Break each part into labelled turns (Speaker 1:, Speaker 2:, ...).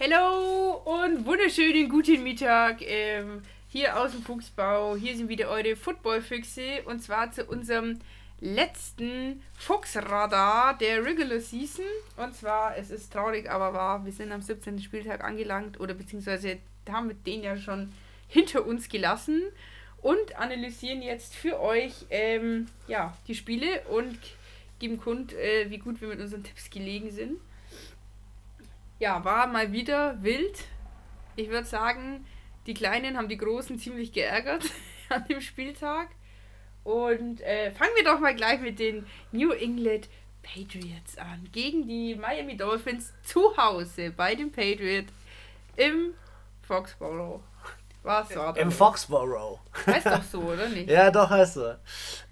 Speaker 1: Hallo und wunderschönen guten Mittag ähm, hier aus dem Fuchsbau. Hier sind wieder eure Footballfüchse und zwar zu unserem letzten Fuchsradar der Regular Season. Und zwar, es ist traurig, aber wahr, wir sind am 17. Spieltag angelangt oder beziehungsweise haben wir den ja schon hinter uns gelassen und analysieren jetzt für euch ähm, ja, die Spiele und geben kund, äh, wie gut wir mit unseren Tipps gelegen sind. Ja, war mal wieder wild. Ich würde sagen, die Kleinen haben die Großen ziemlich geärgert an dem Spieltag. Und äh, fangen wir doch mal gleich mit den New England Patriots an. Gegen die Miami Dolphins zu Hause bei den Patriots im Foxborough.
Speaker 2: Was war das? Im Foxborough.
Speaker 1: Heißt doch so, oder nicht?
Speaker 2: ja, doch, heißt so.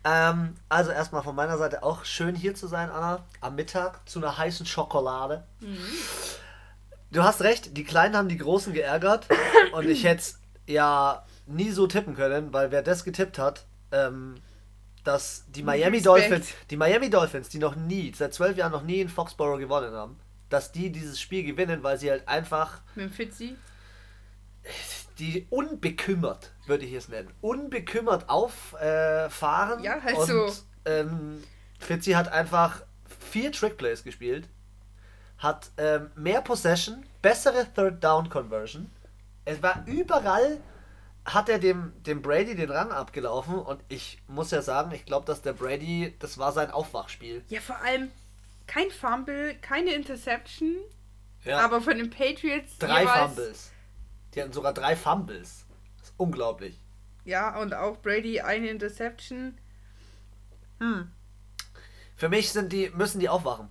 Speaker 2: Ähm, also erstmal von meiner Seite auch schön hier zu sein, Anna. Am Mittag zu einer heißen Schokolade. Mhm. Du hast recht, die Kleinen haben die Großen geärgert. und ich hätte es ja nie so tippen können, weil wer das getippt hat, ähm, dass die Miami Respekt. Dolphins, die Miami Dolphins, die noch nie, seit zwölf Jahren noch nie in Foxborough gewonnen haben, dass die dieses Spiel gewinnen, weil sie halt einfach.
Speaker 1: Mit dem Fitzi?
Speaker 2: die unbekümmert, würde ich es nennen, unbekümmert auffahren.
Speaker 1: Äh, ja, halt und, so.
Speaker 2: Ähm, Fitzy hat einfach vier Trickplays gespielt, hat ähm, mehr Possession, bessere Third Down Conversion. Es war überall, hat er dem, dem Brady den Rang abgelaufen und ich muss ja sagen, ich glaube, dass der Brady, das war sein Aufwachspiel.
Speaker 1: Ja, vor allem kein Fumble, keine Interception, ja. aber von den Patriots
Speaker 2: drei Fumbles. Die hatten sogar drei Fumbles. Das ist unglaublich.
Speaker 1: Ja, und auch Brady eine Interception.
Speaker 2: Hm. Für mich sind die, müssen die aufwachen.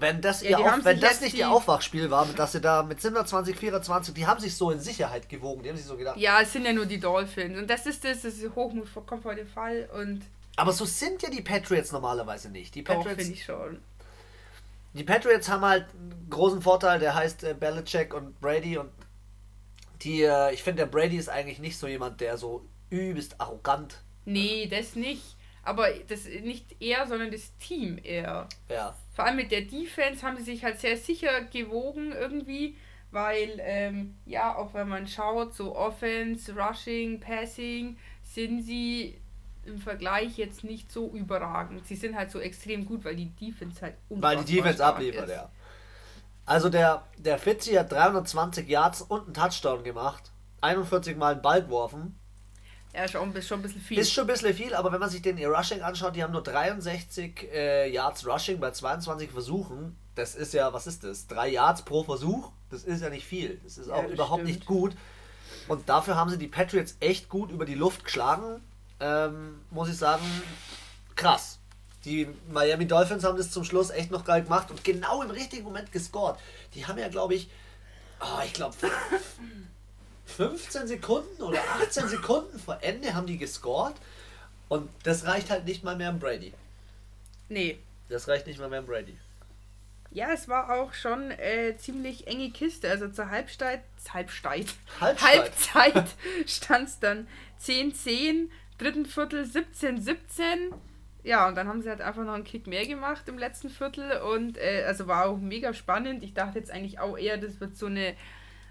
Speaker 2: Wenn das, ja, ihr auf, wenn das nicht ihr Aufwachspiel war, dass sie da mit 27, 24, die haben sich so in Sicherheit gewogen, die haben sich so gedacht.
Speaker 1: Ja, es sind ja nur die Dolphins. Und das ist das, das ist Hochmut kommt vor dem Fall. Und
Speaker 2: Aber so sind ja die Patriots normalerweise nicht. Die Patriots.
Speaker 1: finde ich schon.
Speaker 2: Die Patriots haben halt einen großen Vorteil, der heißt äh, Belichick und Brady und die, äh, ich finde, der Brady ist eigentlich nicht so jemand, der so übelst arrogant.
Speaker 1: Nee, das nicht. Aber das nicht er, sondern das Team eher.
Speaker 2: Ja.
Speaker 1: Vor allem mit der Defense haben sie sich halt sehr sicher gewogen irgendwie, weil, ähm, ja, auch wenn man schaut, so Offense, Rushing, Passing, sind sie im Vergleich jetzt nicht so überragend. Sie sind halt so extrem gut, weil die Defense halt
Speaker 2: Weil die Defense abliefert, ist. ja. Also der, der Fitzi hat 320 Yards und einen Touchdown gemacht. 41 Mal einen Ball geworfen.
Speaker 1: Ja, schon, ist schon ein bisschen viel.
Speaker 2: Ist schon ein bisschen viel, aber wenn man sich den Rushing anschaut, die haben nur 63 äh, Yards Rushing bei 22 Versuchen. Das ist ja, was ist das? Drei Yards pro Versuch? Das ist ja nicht viel. Das ist auch ja, überhaupt stimmt. nicht gut. Und dafür haben sie die Patriots echt gut über die Luft geschlagen. Ähm, muss ich sagen, krass. Die Miami Dolphins haben das zum Schluss echt noch geil gemacht und genau im richtigen Moment gescored. Die haben ja, glaube ich, oh, ich glaube, 15 Sekunden oder 18 Sekunden vor Ende haben die gescored. Und das reicht halt nicht mal mehr im Brady.
Speaker 1: Nee.
Speaker 2: Das reicht nicht mal mehr im Brady.
Speaker 1: Ja, es war auch schon äh, ziemlich enge Kiste. Also zur Halbzeit, Halbzeit,
Speaker 2: Halbzeit.
Speaker 1: Halbzeit stand es dann 10-10, dritten Viertel 17-17 ja, und dann haben sie halt einfach noch einen Kick mehr gemacht im letzten Viertel und äh, also war auch mega spannend. Ich dachte jetzt eigentlich auch eher, das wird so eine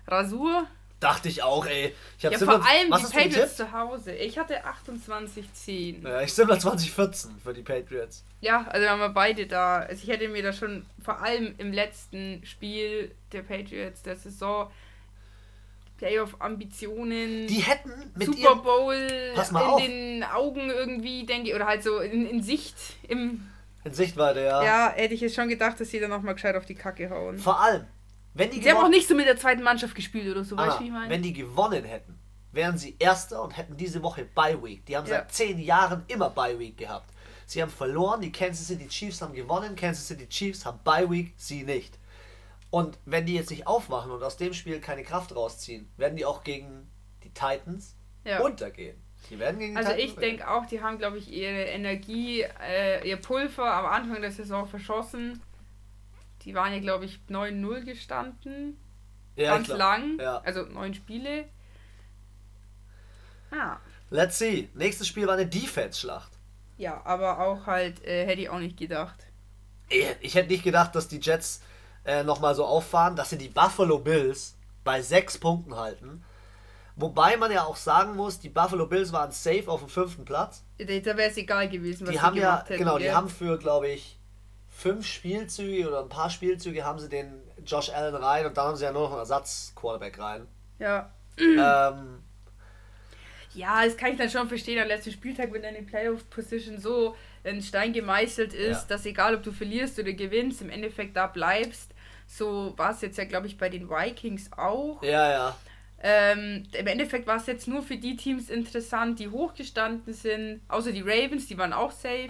Speaker 1: Rasur.
Speaker 2: Dachte ich auch, ey. Ich
Speaker 1: ja, vor allem die Patriots zu Hause. Ich hatte 28-10.
Speaker 2: Ja, ich sind 2014 für die Patriots.
Speaker 1: Ja, also haben wir beide da. Also ich hätte mir da schon vor allem im letzten Spiel der Patriots der Saison Playoff-Ambitionen.
Speaker 2: Die hätten
Speaker 1: mit Super Bowl in auf. den Augen irgendwie, denke ich, oder halt so in, in Sicht, im.
Speaker 2: In Sichtweite, ja.
Speaker 1: Ja, hätte ich jetzt schon gedacht, dass sie dann nochmal gescheit auf die Kacke hauen.
Speaker 2: Vor allem, wenn die
Speaker 1: Sie haben auch nicht so mit der zweiten Mannschaft gespielt oder so, Anna, weißt du, wie ich meine?
Speaker 2: Wenn die gewonnen hätten, wären sie Erster und hätten diese Woche Bye Week. Die haben ja. seit zehn Jahren immer Bye Week gehabt. Sie haben verloren, die Kansas City Chiefs haben gewonnen, Kansas City Chiefs haben Bye Week, sie nicht. Und wenn die jetzt nicht aufwachen und aus dem Spiel keine Kraft rausziehen, werden die auch gegen die Titans ja. untergehen. Die werden gegen die
Speaker 1: also Titans ich denke auch, die haben, glaube ich, ihre Energie, äh, ihr Pulver am Anfang der Saison verschossen. Die waren ja, glaube ich, 9-0 gestanden. Ja, ganz glaub, lang. Ja. Also neun Spiele.
Speaker 2: Ja. Let's see. Nächstes Spiel war eine Defense-Schlacht.
Speaker 1: Ja, aber auch halt, äh, hätte ich auch nicht gedacht.
Speaker 2: Ich, hätte nicht gedacht, dass die Jets äh, nochmal so auffahren, dass sie die Buffalo Bills bei sechs Punkten halten. Wobei man ja auch sagen muss, die Buffalo Bills waren safe auf dem fünften Platz.
Speaker 1: Da wäre es egal gewesen,
Speaker 2: was die haben ja, hätten, Genau, die haben für, glaube ich, fünf Spielzüge oder ein paar Spielzüge haben sie den Josh Allen rein und dann haben sie ja nur noch einen Ersatz-Quarterback rein.
Speaker 1: Ja. Ähm, ja, das kann ich dann schon verstehen. Am letzten Spieltag, wenn deine Playoff-Position so ein Stein gemeißelt ist, ja. dass egal ob du verlierst oder gewinnst, im Endeffekt da bleibst. So war es jetzt ja, glaube ich, bei den Vikings auch.
Speaker 2: Ja, ja.
Speaker 1: Ähm, Im Endeffekt war es jetzt nur für die Teams interessant, die hochgestanden sind, außer die Ravens, die waren auch safe.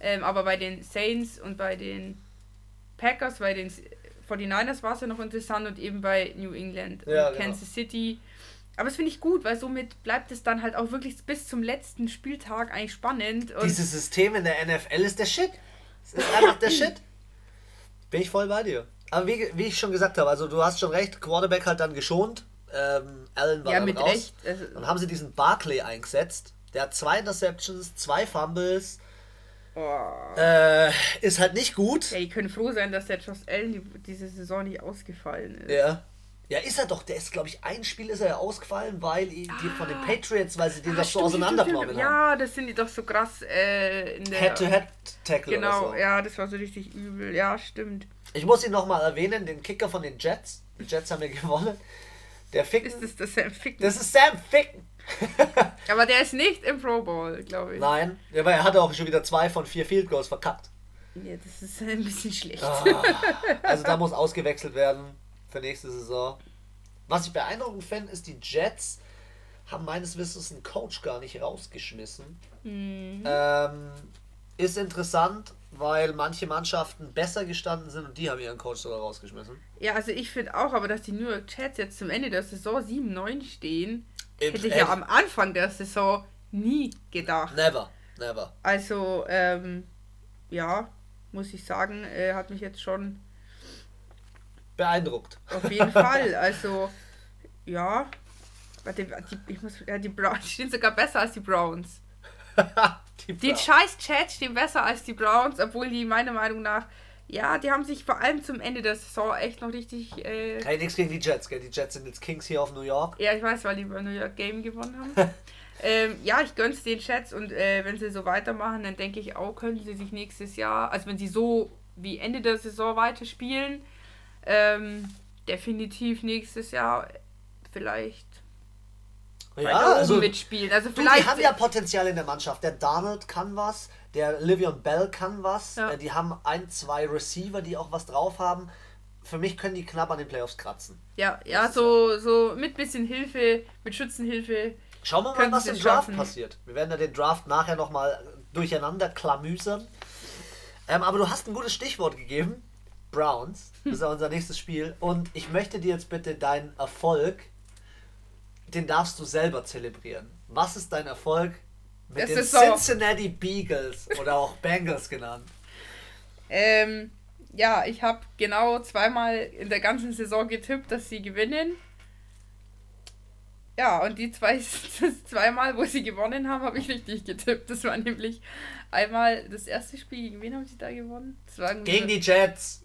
Speaker 1: Ähm, aber bei den Saints und bei den Packers, bei den 49ers war es ja noch interessant und eben bei New England ja, und genau. Kansas City. Aber das finde ich gut, weil somit bleibt es dann halt auch wirklich bis zum letzten Spieltag eigentlich spannend.
Speaker 2: Dieses System in der NFL ist der Shit. Es ist einfach der Shit. Bin ich voll bei dir. Aber wie, wie ich schon gesagt habe, also du hast schon recht, Quarterback hat dann geschont. Ähm, Allen war ja, mit raus. Recht. Also dann haben sie diesen Barclay eingesetzt. Der hat zwei Interceptions, zwei Fumbles. Oh. Äh, ist halt nicht gut.
Speaker 1: Ja, die können froh sein, dass der Josh Allen die, diese Saison nicht ausgefallen ist.
Speaker 2: Ja. Ja, ist er doch. Der ist, glaube ich, ein Spiel ist er ja ausgefallen, weil die ah. von den Patriots, weil sie den ah, doch so auseinanderplanen
Speaker 1: Ja, das sind die doch so krass äh, in der... Head-to-Head-Tackle Genau, so. ja, das war so richtig übel. Ja, stimmt.
Speaker 2: Ich muss ihn nochmal erwähnen, den Kicker von den Jets. Die Jets haben ja gewonnen. Der Ficken.
Speaker 1: Ist das der Sam Ficken?
Speaker 2: Das ist Sam Ficken.
Speaker 1: aber der ist nicht im Pro Bowl, glaube ich.
Speaker 2: Nein, aber er hatte auch schon wieder zwei von vier Field Goals verkackt.
Speaker 1: Ja, das ist ein bisschen schlecht.
Speaker 2: Ah, also da muss ausgewechselt werden für nächste Saison. Was ich beeindruckend finde, ist, die Jets haben meines Wissens einen Coach gar nicht rausgeschmissen. Mhm. Ähm, ist interessant, weil manche Mannschaften besser gestanden sind und die haben ihren Coach sogar rausgeschmissen.
Speaker 1: Ja, also ich finde auch, aber dass die New York Jets jetzt zum Ende der Saison 7-9 stehen, hätte ich ja am Anfang der Saison nie gedacht.
Speaker 2: Never, never.
Speaker 1: Also, ähm, ja, muss ich sagen, äh, hat mich jetzt schon
Speaker 2: beeindruckt.
Speaker 1: Auf jeden Fall. Also, ja. Die, die, ich muss, ja, die Browns stehen sogar besser als die Browns. die, die scheiß Chats stehen besser als die Browns, obwohl die meiner Meinung nach, ja, die haben sich vor allem zum Ende der Saison echt noch richtig. Äh,
Speaker 2: hey, nichts gegen die Jets, gell? Die Jets sind jetzt Kings hier auf New York.
Speaker 1: Ja, ich weiß, weil die über New York Game gewonnen haben. ähm, ja, ich gönn's den Chats und äh, wenn sie so weitermachen, dann denke ich auch, können sie sich nächstes Jahr, also wenn sie so wie Ende der Saison weiterspielen, ähm, definitiv nächstes Jahr vielleicht
Speaker 2: ja, also mitspielen. Also vielleicht du, die haben ja Potenzial in der Mannschaft. Der Donald kann was, der Livion Bell kann was. Ja. Äh, die haben ein, zwei Receiver, die auch was drauf haben. Für mich können die knapp an den Playoffs kratzen.
Speaker 1: Ja, ja, so, so mit bisschen Hilfe, mit Schützenhilfe.
Speaker 2: Schauen wir mal, was im Draft schaffen. passiert. Wir werden ja den Draft nachher nochmal durcheinander klamüsern. Ähm, aber du hast ein gutes Stichwort gegeben. Browns. Das ist ja unser nächstes Spiel. Und ich möchte dir jetzt bitte deinen Erfolg, den darfst du selber zelebrieren. Was ist dein Erfolg mit das den Cincinnati so. Beagles oder auch Bengals genannt?
Speaker 1: Ähm, ja, ich habe genau zweimal in der ganzen Saison getippt, dass sie gewinnen. Ja, und die zwei, zweimal, wo sie gewonnen haben, habe ich richtig getippt. Das war nämlich einmal das erste Spiel. Gegen wen haben sie da gewonnen?
Speaker 2: Gegen die Jets.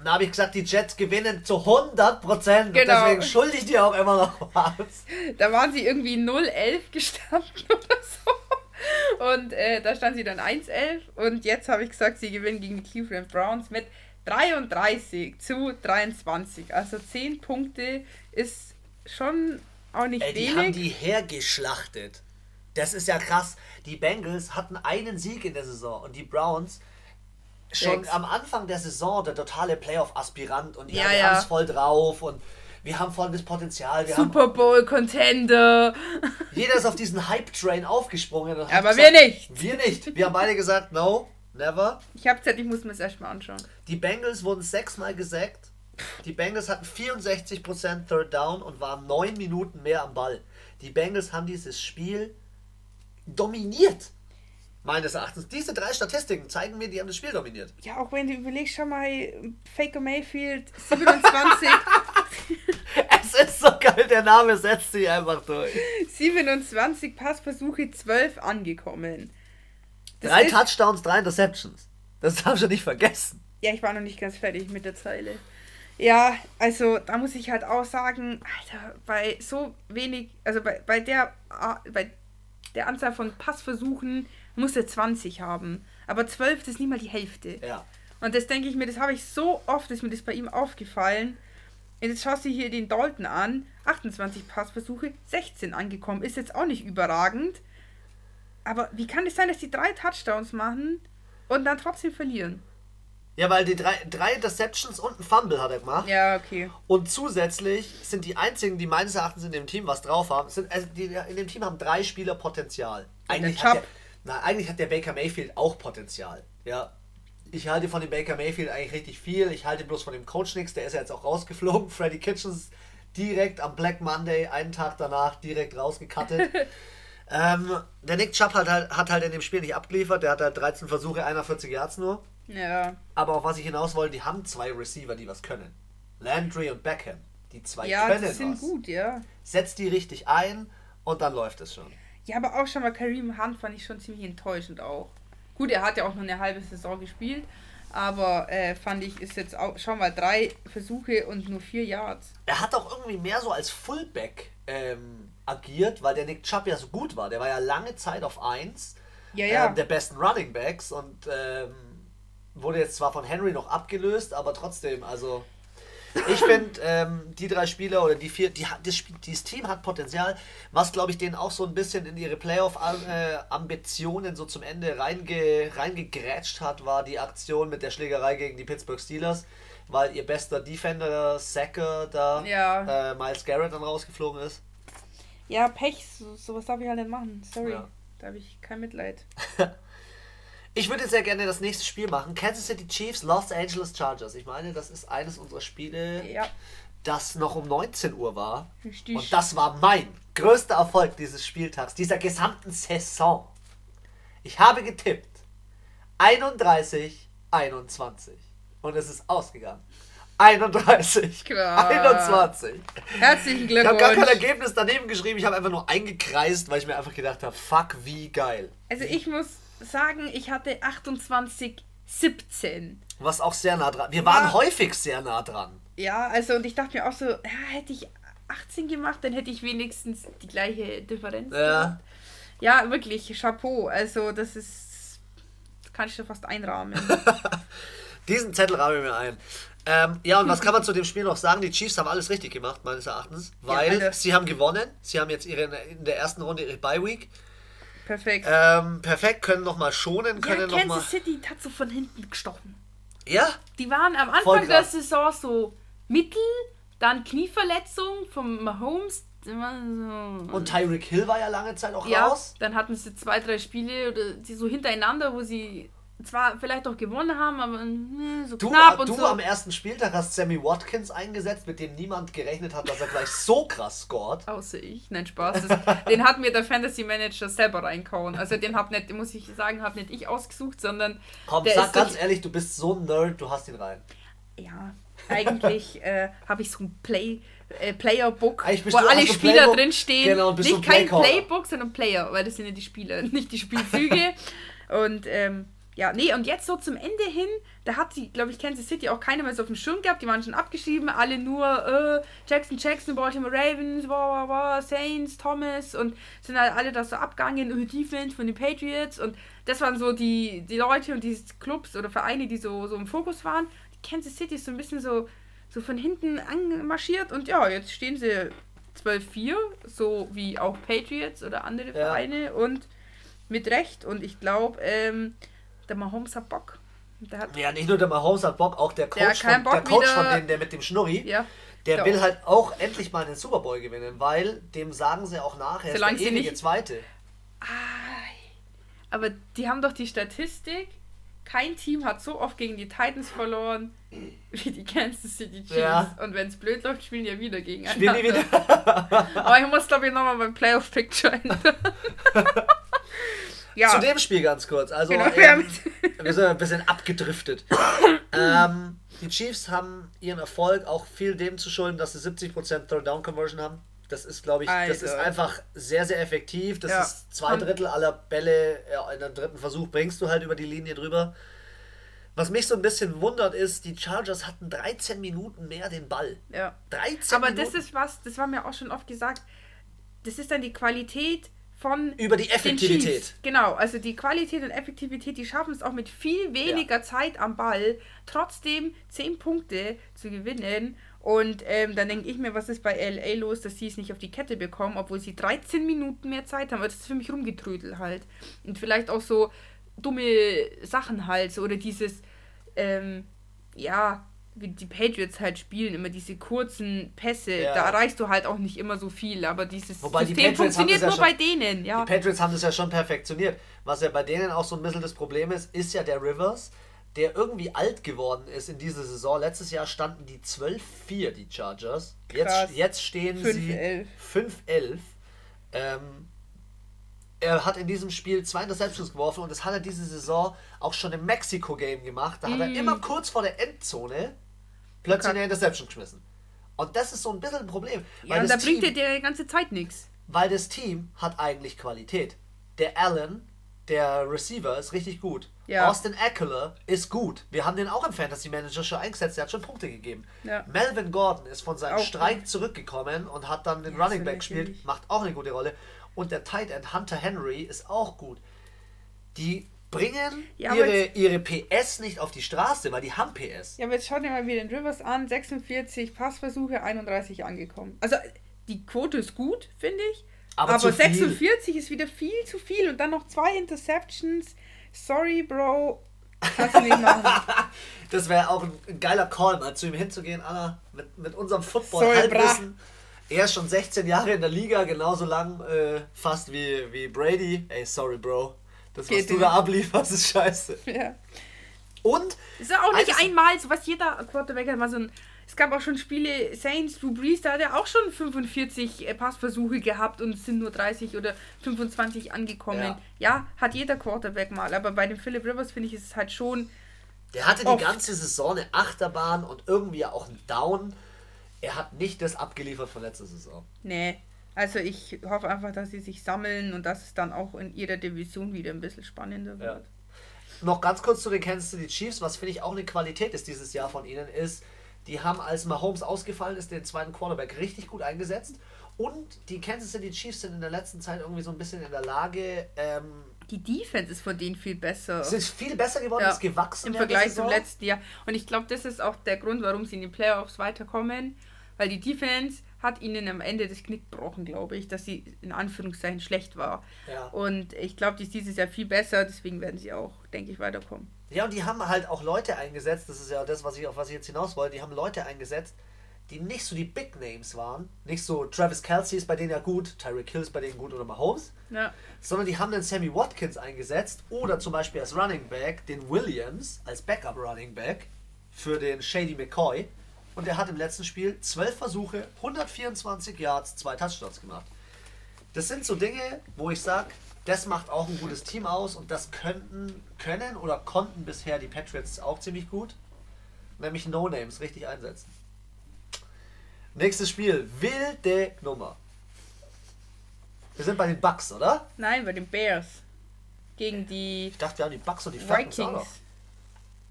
Speaker 2: Und da habe ich gesagt, die Jets gewinnen zu 100 Prozent. Genau. deswegen schulde ich dir auch immer noch was.
Speaker 1: Da waren sie irgendwie 0-11 gestanden oder so. Und äh, da stand sie dann 1-11. Und jetzt habe ich gesagt, sie gewinnen gegen die Cleveland Browns mit 33 zu 23. Also 10 Punkte ist schon auch nicht Ey,
Speaker 2: die wenig. haben die hergeschlachtet. Das ist ja krass. Die Bengals hatten einen Sieg in der Saison und die Browns schon am Anfang der Saison der totale Playoff-Aspirant und ja, ja, wir haben es voll drauf und wir haben volles Potenzial. Wir
Speaker 1: Super Bowl-Contender.
Speaker 2: Jeder ist auf diesen Hype-Train aufgesprungen.
Speaker 1: Aber gesagt, wir nicht.
Speaker 2: Wir nicht. Wir haben beide gesagt, no, never.
Speaker 1: Ich hab's ja, ich muss mir das erstmal anschauen.
Speaker 2: Die Bengals wurden sechsmal gesackt. Die Bengals hatten 64% Third Down und waren neun Minuten mehr am Ball. Die Bengals haben dieses Spiel dominiert. Meines Erachtens. Diese drei Statistiken zeigen mir, die haben das Spiel dominiert.
Speaker 1: Ja, auch wenn du überlegst, schon mal, Faker Mayfield 27.
Speaker 2: es ist so geil, der Name setzt sich einfach durch.
Speaker 1: 27 Passversuche, 12 angekommen.
Speaker 2: Das drei Touchdowns, drei Interceptions. Das haben wir nicht vergessen.
Speaker 1: Ja, ich war noch nicht ganz fertig mit der Zeile. Ja, also da muss ich halt auch sagen, Alter, bei so wenig, also bei, bei der bei der Anzahl von Passversuchen muss er 20 haben. Aber 12 ist nicht mal die Hälfte. Ja. Und das denke ich mir, das habe ich so oft, ist mir das bei ihm aufgefallen. Und jetzt schaust du hier den Dalton an, 28 Passversuche, 16 angekommen, ist jetzt auch nicht überragend. Aber wie kann es sein, dass die drei Touchdowns machen und dann trotzdem verlieren?
Speaker 2: Ja, weil die drei, drei Interceptions und ein Fumble hat er gemacht.
Speaker 1: Ja, okay.
Speaker 2: Und zusätzlich sind die einzigen, die meines Erachtens in dem Team was drauf haben, sind, also die in dem Team haben drei Spieler Potenzial. Eigentlich der, na, eigentlich hat der Baker Mayfield auch Potenzial. Ja. Ich halte von dem Baker Mayfield eigentlich richtig viel. Ich halte bloß von dem Coach nichts. Der ist ja jetzt auch rausgeflogen. Freddy Kitchens direkt am Black Monday, einen Tag danach, direkt rausgekattet. ähm, der Nick Chubb hat halt, hat halt in dem Spiel nicht abgeliefert. Der hat halt 13 Versuche, 41 Yards nur.
Speaker 1: Ja.
Speaker 2: Aber auf was ich hinaus wollte, die haben zwei Receiver, die was können. Landry und Beckham. Die zwei
Speaker 1: ja,
Speaker 2: können
Speaker 1: die sind was. gut, ja.
Speaker 2: Setzt die richtig ein und dann läuft es schon.
Speaker 1: Ja, aber auch schon mal Kareem Hunt fand ich schon ziemlich enttäuschend auch. Gut, er hat ja auch noch eine halbe Saison gespielt, aber äh, fand ich, ist jetzt auch schon mal drei Versuche und nur vier Yards.
Speaker 2: Er hat auch irgendwie mehr so als Fullback ähm, agiert, weil der Nick Chubb ja so gut war. Der war ja lange Zeit auf 1
Speaker 1: ja, ja.
Speaker 2: Ähm, der besten Running Backs und ähm, wurde jetzt zwar von Henry noch abgelöst, aber trotzdem, also ich finde, ähm, die drei Spieler oder die vier, die, das, dieses Team hat Potenzial, was glaube ich denen auch so ein bisschen in ihre Playoff-Ambitionen so zum Ende reinge, reingegrätscht hat, war die Aktion mit der Schlägerei gegen die Pittsburgh Steelers, weil ihr bester Defender, Sacker, da
Speaker 1: ja.
Speaker 2: äh, Miles Garrett dann rausgeflogen ist.
Speaker 1: Ja, Pech, so, sowas darf ich halt nicht machen. Sorry, ja. da habe ich kein Mitleid.
Speaker 2: Ich würde sehr gerne das nächste Spiel machen. Kansas City Chiefs, Los Angeles Chargers. Ich meine, das ist eines unserer Spiele,
Speaker 1: ja.
Speaker 2: das noch um 19 Uhr war.
Speaker 1: Richtig.
Speaker 2: Und das war mein größter Erfolg dieses Spieltags, dieser gesamten Saison. Ich habe getippt 31, 21. Und es ist ausgegangen. 31.
Speaker 1: Klar.
Speaker 2: 21.
Speaker 1: Herzlichen Glückwunsch.
Speaker 2: Ich habe gar kein Ergebnis daneben geschrieben. Ich habe einfach nur eingekreist, weil ich mir einfach gedacht habe, fuck, wie geil.
Speaker 1: Also ich muss sagen, ich hatte 28, 17.
Speaker 2: Was auch sehr nah dran. Wir waren ja. häufig sehr nah dran.
Speaker 1: Ja, also und ich dachte mir auch so, ja, hätte ich 18 gemacht, dann hätte ich wenigstens die gleiche Differenz.
Speaker 2: Ja. Gemacht.
Speaker 1: Ja, wirklich, Chapeau. Also das ist, das kann ich schon fast einrahmen.
Speaker 2: Diesen Zettel rahmen wir mir ein. Ähm, ja, und was kann man zu dem Spiel noch sagen? Die Chiefs haben alles richtig gemacht, meines Erachtens, weil ja, sie haben gewonnen. Sie haben jetzt ihre, in der ersten Runde ihre Bye-Week.
Speaker 1: Perfekt.
Speaker 2: Ähm, perfekt, können nochmal schonen, können
Speaker 1: ja,
Speaker 2: Kansas noch
Speaker 1: mal... City hat so von hinten gestochen.
Speaker 2: Ja?
Speaker 1: Die waren am Anfang der Saison so mittel, dann Knieverletzung vom Mahomes.
Speaker 2: Und Tyreek Hill war ja lange Zeit auch
Speaker 1: ja,
Speaker 2: raus.
Speaker 1: Dann hatten sie zwei, drei Spiele, die so hintereinander, wo sie zwar vielleicht auch gewonnen haben, aber ne, so
Speaker 2: du,
Speaker 1: knapp
Speaker 2: und
Speaker 1: du
Speaker 2: so. am ersten Spieltag hast Sammy Watkins eingesetzt, mit dem niemand gerechnet hat, dass er gleich so krass scored.
Speaker 1: Außer ich. Nein, Spaß. Das, den hat mir der Fantasy Manager selber reinkauen. Also den hab nicht, muss ich sagen, habe nicht ich ausgesucht, sondern
Speaker 2: Komm, sag ganz ehrlich, du bist so ein Nerd, du hast ihn rein.
Speaker 1: Ja, eigentlich äh, habe ich so ein Play äh, Playerbook, wo alle Spieler Playbook, drinstehen. Genau, nicht kein Playbook, sondern Player, weil das sind ja die Spieler, nicht die Spielzüge. und ähm, ja, nee, und jetzt so zum Ende hin, da hat sie, glaube ich, Kansas City auch keiner mehr so auf dem Schirm gehabt. Die waren schon abgeschrieben, alle nur äh, Jackson, Jackson, Baltimore Ravens, wow, wow, wow, Saints, Thomas und sind halt alle da so abgegangen, uh, Defense von den Patriots. Und das waren so die, die Leute und die Clubs oder Vereine, die so, so im Fokus waren. Die Kansas City ist so ein bisschen so, so von hinten anmarschiert und ja, jetzt stehen sie 12-4, so wie auch Patriots oder andere ja. Vereine und mit Recht. Und ich glaube, ähm, der Mahomes hat Bock.
Speaker 2: Hat ja, nicht nur der Mahomes hat Bock, auch der Coach,
Speaker 1: der
Speaker 2: von,
Speaker 1: der
Speaker 2: Coach von denen, der mit dem Schnurri,
Speaker 1: ja,
Speaker 2: der, der will auch. halt auch endlich mal den Super Bowl gewinnen, weil dem sagen sie auch nachher,
Speaker 1: Solange ist
Speaker 2: der
Speaker 1: ewige nicht...
Speaker 2: Zweite.
Speaker 1: Aber die haben doch die Statistik, kein Team hat so oft gegen die Titans verloren wie die Kansas City Chiefs. Ja. Und wenn es blöd läuft, spielen die ja wieder gegen
Speaker 2: Spielen die wieder?
Speaker 1: Aber ich muss, glaube ich, nochmal beim Playoff-Picture ändern.
Speaker 2: Ja. Zu dem Spiel ganz kurz. Also, genau, ähm, wir sind ein bisschen abgedriftet. ähm, die Chiefs haben ihren Erfolg auch viel dem zu schulden, dass sie 70% Third-Down-Conversion haben. Das ist, glaube ich, Alter. das ist einfach sehr, sehr effektiv. Das ja. ist zwei Drittel aller Bälle ja, in einem dritten Versuch bringst du halt über die Linie drüber. Was mich so ein bisschen wundert ist, die Chargers hatten 13 Minuten mehr den Ball.
Speaker 1: Ja. 13 Aber Minuten. das ist was, das war mir auch schon oft gesagt, das ist dann die Qualität von
Speaker 2: über die Effektivität.
Speaker 1: Genau, also die Qualität und Effektivität, die schaffen es auch mit viel weniger ja. Zeit am Ball, trotzdem 10 Punkte zu gewinnen. Und ähm, dann denke ich mir, was ist bei LA los, dass sie es nicht auf die Kette bekommen, obwohl sie 13 Minuten mehr Zeit haben. Das ist für mich rumgetrödelt halt. Und vielleicht auch so dumme Sachen halt, so, oder dieses, ähm, ja, wie die Patriots halt spielen, immer diese kurzen Pässe, ja. da erreichst du halt auch nicht immer so viel, aber dieses Wobei System funktioniert nur ja schon, bei denen, ja.
Speaker 2: Die Patriots haben das ja schon perfektioniert. Was ja bei denen auch so ein bisschen das Problem ist, ist ja der Rivers, der irgendwie alt geworden ist in dieser Saison. Letztes Jahr standen die 12-4, die Chargers. Jetzt, jetzt stehen 5, sie 5-11. Ähm, er hat in diesem Spiel zwei Interceptions geworfen und das hat er diese Saison auch schon im Mexiko-Game gemacht. Da mm. hat er mm. immer kurz vor der Endzone plötzlich okay. eine Interception geschmissen. Und das ist so ein bisschen ein Problem.
Speaker 1: Ja, und da Team, bringt er die ganze Zeit nichts.
Speaker 2: Weil das Team hat eigentlich Qualität. Der Allen, der Receiver, ist richtig gut. Ja. Austin Eckler ist gut. Wir haben den auch im Fantasy Manager schon eingesetzt, der hat schon Punkte gegeben. Ja. Melvin Gordon ist von seinem auch Streik gut. zurückgekommen und hat dann den ja, Running Back gespielt, macht auch eine gute Rolle. Und der Tight End Hunter Henry ist auch gut. Die bringen ja, ihre, ihre PS nicht auf die Straße, weil die haben PS.
Speaker 1: Ja, aber jetzt schaut ihr mal wieder den Rivers an. 46 Passversuche, 31 angekommen. Also die Quote ist gut, finde ich. Aber, aber 46 ist wieder viel zu viel. Und dann noch zwei Interceptions. Sorry, Bro. Kannst du nicht machen.
Speaker 2: das wäre auch ein, ein, geiler Call, mal zu ihm hinzugehen, Anna, mit, mit unserem Football-Halbwissen. Er ist schon 16 Jahre in der Liga, genauso lang äh, fast wie, wie Brady. Ey, sorry, Bro. Das, was Geht du da ablieferst, ist scheiße. Ja. Und.
Speaker 1: Ist ja auch nicht einmal, so was jeder Quarterback hat, mal so ein. Es gab auch schon Spiele, Saints, Drew Brees, da hat er auch schon 45 äh, Passversuche gehabt und es sind nur 30 oder 25 angekommen. Ja. ja, hat jeder Quarterback mal, aber bei dem Philip Rivers finde ich, ist es halt schon.
Speaker 2: Der hatte oft. die ganze Saison eine Achterbahn und irgendwie auch einen Down. Er hat nicht das abgeliefert von letzter Saison.
Speaker 1: Nee, also ich hoffe einfach, dass sie sich sammeln und dass es dann auch in ihrer Division wieder ein bisschen spannender wird. Ja.
Speaker 2: Noch ganz kurz zu den Kansas City Chiefs, was finde ich auch eine Qualität ist dieses Jahr von ihnen, ist, die haben, als Mahomes ausgefallen ist, den zweiten Quarterback richtig gut eingesetzt. Und die Kansas City Chiefs sind in der letzten Zeit irgendwie so ein bisschen in der Lage. Ähm,
Speaker 1: die Defense ist von denen viel besser.
Speaker 2: Es ist viel besser geworden, ja, ist gewachsen.
Speaker 1: Im Vergleich zum letzten Jahr. Und ich glaube, das ist auch der Grund, warum sie in die Playoffs weiterkommen. Weil die Defense hat ihnen am Ende das Knick gebrochen, glaube ich, dass sie in Anführungszeichen schlecht war. Ja. Und ich glaube, die ist dieses Jahr viel besser, deswegen werden sie auch, denke ich, weiterkommen.
Speaker 2: Ja, und die haben halt auch Leute eingesetzt, das ist ja das, was ich, auf was ich jetzt hinaus wollte, die haben Leute eingesetzt, die nicht so die Big Names waren. Nicht so Travis Kelsey ist bei denen ja gut, Tyreek Hill ist bei denen gut oder Mahomes. Ja. Sondern die haben den Sammy Watkins eingesetzt oder zum Beispiel als Running Back den Williams als Backup Running Back für den Shady McCoy und er hat im letzten Spiel 12 Versuche, 124 Yards, zwei Touchdowns gemacht. Das sind so Dinge, wo ich sage, das macht auch ein gutes Team aus und das könnten, können oder konnten bisher die Patriots auch ziemlich gut. Nämlich No-Names richtig einsetzen. Nächstes Spiel, wilde Nummer. Wir sind bei den Bucks, oder?
Speaker 1: Nein, bei den Bears. Gegen die.
Speaker 2: Ich dachte, wir haben die Bucks und die.
Speaker 1: Vikings.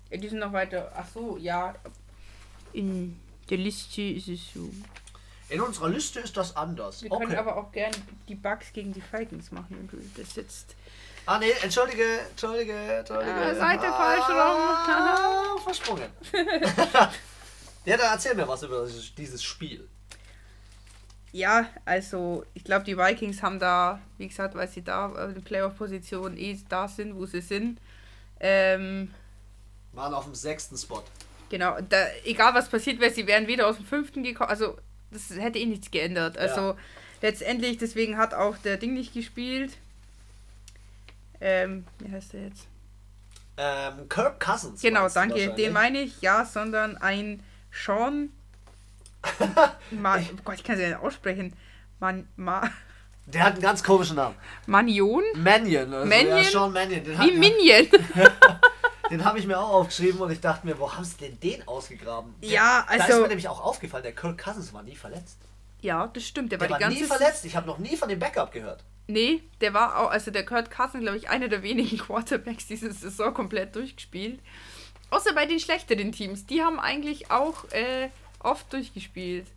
Speaker 1: Ja, die sind noch weiter. Ach so, ja. In der Liste ist es so.
Speaker 2: In unserer Liste ist das anders.
Speaker 1: Wir okay. können aber auch gerne die Bugs gegen die Falcons machen, wenn du das jetzt.
Speaker 2: Ah nee, entschuldige, entschuldige, entschuldige. Ah,
Speaker 1: Seite ah, falsch rum.
Speaker 2: versprungen. ja, dann erzähl mir was über dieses Spiel.
Speaker 1: Ja, also ich glaube, die Vikings haben da, wie gesagt, weil sie da in der Playoff-Position eh da sind, wo sie sind. Ähm,
Speaker 2: Waren auf dem sechsten Spot.
Speaker 1: Genau, da, egal was passiert wäre, sie wären wieder aus dem fünften gekommen. Also, das hätte eh nichts geändert. Also, ja. letztendlich, deswegen hat auch der Ding nicht gespielt. Ähm, wie heißt der jetzt?
Speaker 2: Ähm, Kirk Cousins.
Speaker 1: Genau, danke. Den meine ich, ja, sondern ein Sean. Ma, oh Gott, ich kann es ja nicht aussprechen. Man, ma,
Speaker 2: der hat einen ganz komischen Namen.
Speaker 1: Manion?
Speaker 2: Manion. Also
Speaker 1: Manion? Ja,
Speaker 2: Sean Manion.
Speaker 1: Wie Minion.
Speaker 2: Den habe ich mir auch aufgeschrieben und ich dachte mir, wo haben sie denn den ausgegraben?
Speaker 1: Ja, also. Da ist
Speaker 2: also mir nämlich auch aufgefallen, der Kirk Cousins war nie verletzt.
Speaker 1: Ja, das stimmt. Der,
Speaker 2: der
Speaker 1: war,
Speaker 2: die ganze nie verletzt. Ich habe noch nie von dem Backup gehört.
Speaker 1: Nee, der war auch, also der Kurt Cousins, glaube ich, einer der wenigen Quarterbacks diese Saison komplett durchgespielt. Außer bei den schlechteren Teams. Die haben eigentlich auch äh, oft durchgespielt.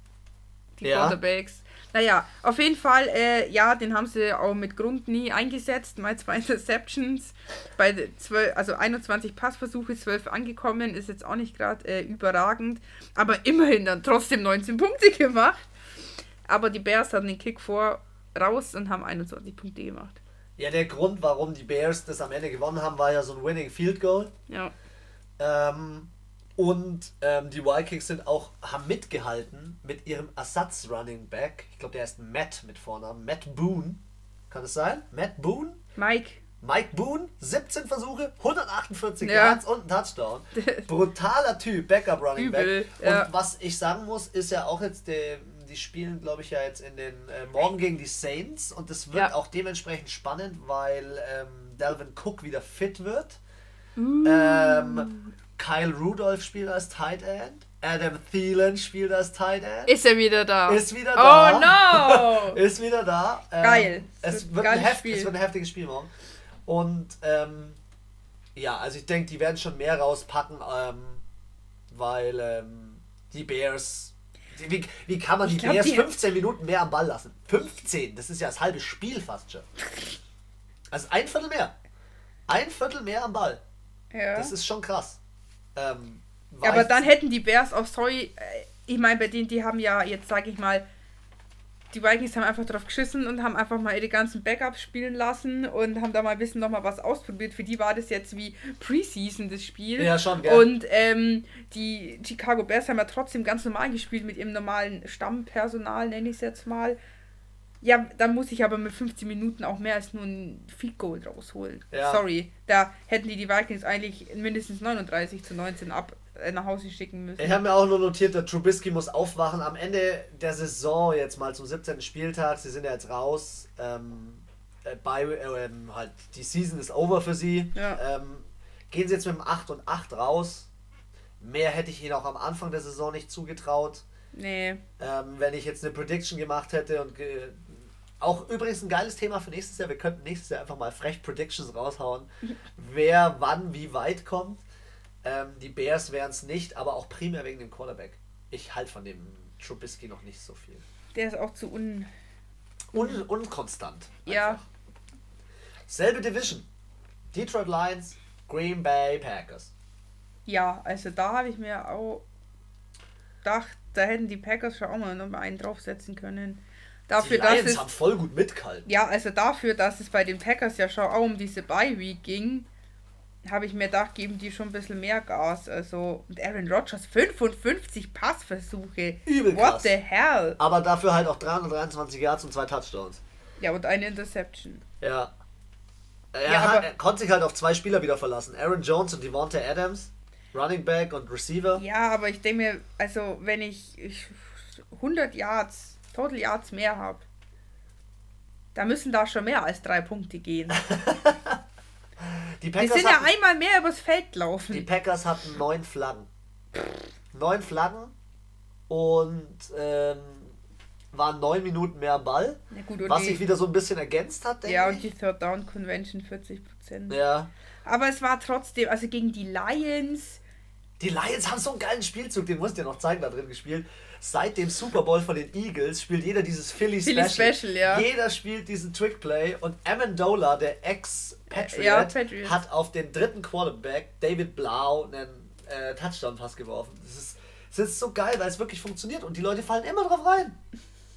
Speaker 1: Die ja. Quarterbacks. Naja, auf jeden Fall, äh, ja, den haben sie auch mit Grund nie eingesetzt. Mal zwei Interceptions. Bei 12, also 21 Passversuche, 12 angekommen, ist jetzt auch nicht gerade äh, überragend. Aber immerhin dann trotzdem 19 Punkte gemacht. Aber die Bears hatten den Kick vor raus und haben 21 Punkte gemacht.
Speaker 2: Ja, der Grund, warum die Bears das am Ende gewonnen haben, war ja so ein Winning Field Goal. Ja. Ähm, und ähm, die Vikings sind auch, haben mitgehalten mit ihrem Ersatz-Running Back. Ich glaube, der heißt Matt mit Vornamen. Matt Boone. Kann es sein? Matt Boone?
Speaker 1: Mike.
Speaker 2: Mike Boone, 17 Versuche, 148 ja. Yards und ein Touchdown. Brutaler Typ, Backup Running Übel, Back. Ja. Und was ich sagen muss, ist ja auch jetzt, die, die spielen, glaube ich, ja jetzt in den äh, Morgen gegen die Saints und das wird ja. auch dementsprechend spannend, weil ähm, Delvin Cook wieder fit wird. Uh. Ähm, Kyle Rudolph spielt als Tight End. Adam Thielen spielt als Tight End.
Speaker 1: Ist er wieder da?
Speaker 2: Ist wieder da.
Speaker 1: Oh no!
Speaker 2: ist wieder da.
Speaker 1: Ähm, Geil.
Speaker 2: Es wird, ein heft, es wird ein heftiges Spiel morgen. Und ähm, ja, also ich denke, die werden schon mehr rauspacken, ähm, weil ähm, die Bears. Wie, wie kann man die glaub, Bears die 15 Minuten mehr am Ball lassen? 15, das ist ja das halbe Spiel fast schon. Also ein Viertel mehr. Ein Viertel mehr am Ball. Ja. Das ist schon krass. Ähm,
Speaker 1: aber dann hätten die Bears auch, sorry, äh, ich meine, bei denen, die haben ja jetzt, sage ich mal, die Vikings haben einfach drauf geschissen und haben einfach mal ihre ganzen Backups spielen lassen und haben da mal ein bisschen nochmal was ausprobiert. Für die war das jetzt wie Preseason, das Spiel.
Speaker 2: Ja, schon, gell.
Speaker 1: Und ähm, die Chicago Bears haben ja trotzdem ganz normal gespielt mit ihrem normalen Stammpersonal, nenne ich es jetzt mal. Ja, dann muss ich aber mit 15 Minuten auch mehr als nur ein Field Goal rausholen. Ja. Sorry, da hätten die die Vikings eigentlich mindestens 39 zu 19 ab äh, nach Hause schicken müssen.
Speaker 2: Ich habe mir auch nur notiert, der Trubisky muss aufwachen. Am Ende der Saison, jetzt mal zum 17. Spieltag, sie sind ja jetzt raus. Ähm, äh, bei, äh, halt, die Season ist over für sie. Ja. Ähm, gehen sie jetzt mit dem 8 und 8 raus. Mehr hätte ich ihnen auch am Anfang der Saison nicht zugetraut.
Speaker 1: Nee.
Speaker 2: Ähm, wenn ich jetzt eine Prediction gemacht hätte und auch übrigens ein geiles Thema für nächstes Jahr. Wir könnten nächstes Jahr einfach mal frech Predictions raushauen, wer wann wie weit kommt. Ähm, die Bears wären es nicht, aber auch primär wegen dem Quarterback. Ich halte von dem Trubisky noch nicht so viel.
Speaker 1: Der ist auch zu un...
Speaker 2: un unkonstant.
Speaker 1: Einfach. Ja.
Speaker 2: Selbe Division. Detroit Lions, Green Bay Packers.
Speaker 1: Ja, also da habe ich mir auch gedacht, da hätten die Packers schon auch mal noch mal einen draufsetzen können.
Speaker 2: Dafür, die Lions dass es, haben voll gut mitgehalten.
Speaker 1: Ja, also dafür, dass es bei den Packers ja schon auch um diese Bye-Week ging, habe ich mir gedacht, geben die schon ein bisschen mehr Gas. Also, und Aaron Rodgers 55 Passversuche.
Speaker 2: Übel
Speaker 1: What krass. the hell?
Speaker 2: Aber dafür halt auch 323 Yards und zwei Touchdowns.
Speaker 1: Ja, und eine Interception.
Speaker 2: Ja. Er, ja, hat, er konnte sich halt auf zwei Spieler wieder verlassen. Aaron Jones und Devonta Adams. Running Back und Receiver.
Speaker 1: Ja, aber ich denke mir, also wenn ich, ich 100 Yards Total Yards mehr habe, da müssen da schon mehr als drei Punkte gehen. die Packers Wir sind hatten, ja einmal mehr übers Feld laufen.
Speaker 2: Die Packers hatten neun Flaggen. neun Flaggen und ähm, waren neun Minuten mehr am Ball. Gut, was sich wieder so ein bisschen ergänzt hat,
Speaker 1: denke Ja, und die Third Down Convention 40%.
Speaker 2: Ja.
Speaker 1: Aber es war trotzdem, also gegen die Lions.
Speaker 2: Die Lions haben so einen geilen Spielzug, den musst du dir noch zeigen, da drin gespielt seit dem Super Bowl von den Eagles spielt jeder dieses Philly, Philly Special. Special ja. Jeder spielt diesen Trickplay und Amendola, der Ex-Patriot, ja, hat auf den dritten Quarterback, David Blau, einen äh, Touchdown-Pass geworfen. Das ist, das ist so geil, weil es wirklich funktioniert und die Leute fallen immer drauf rein.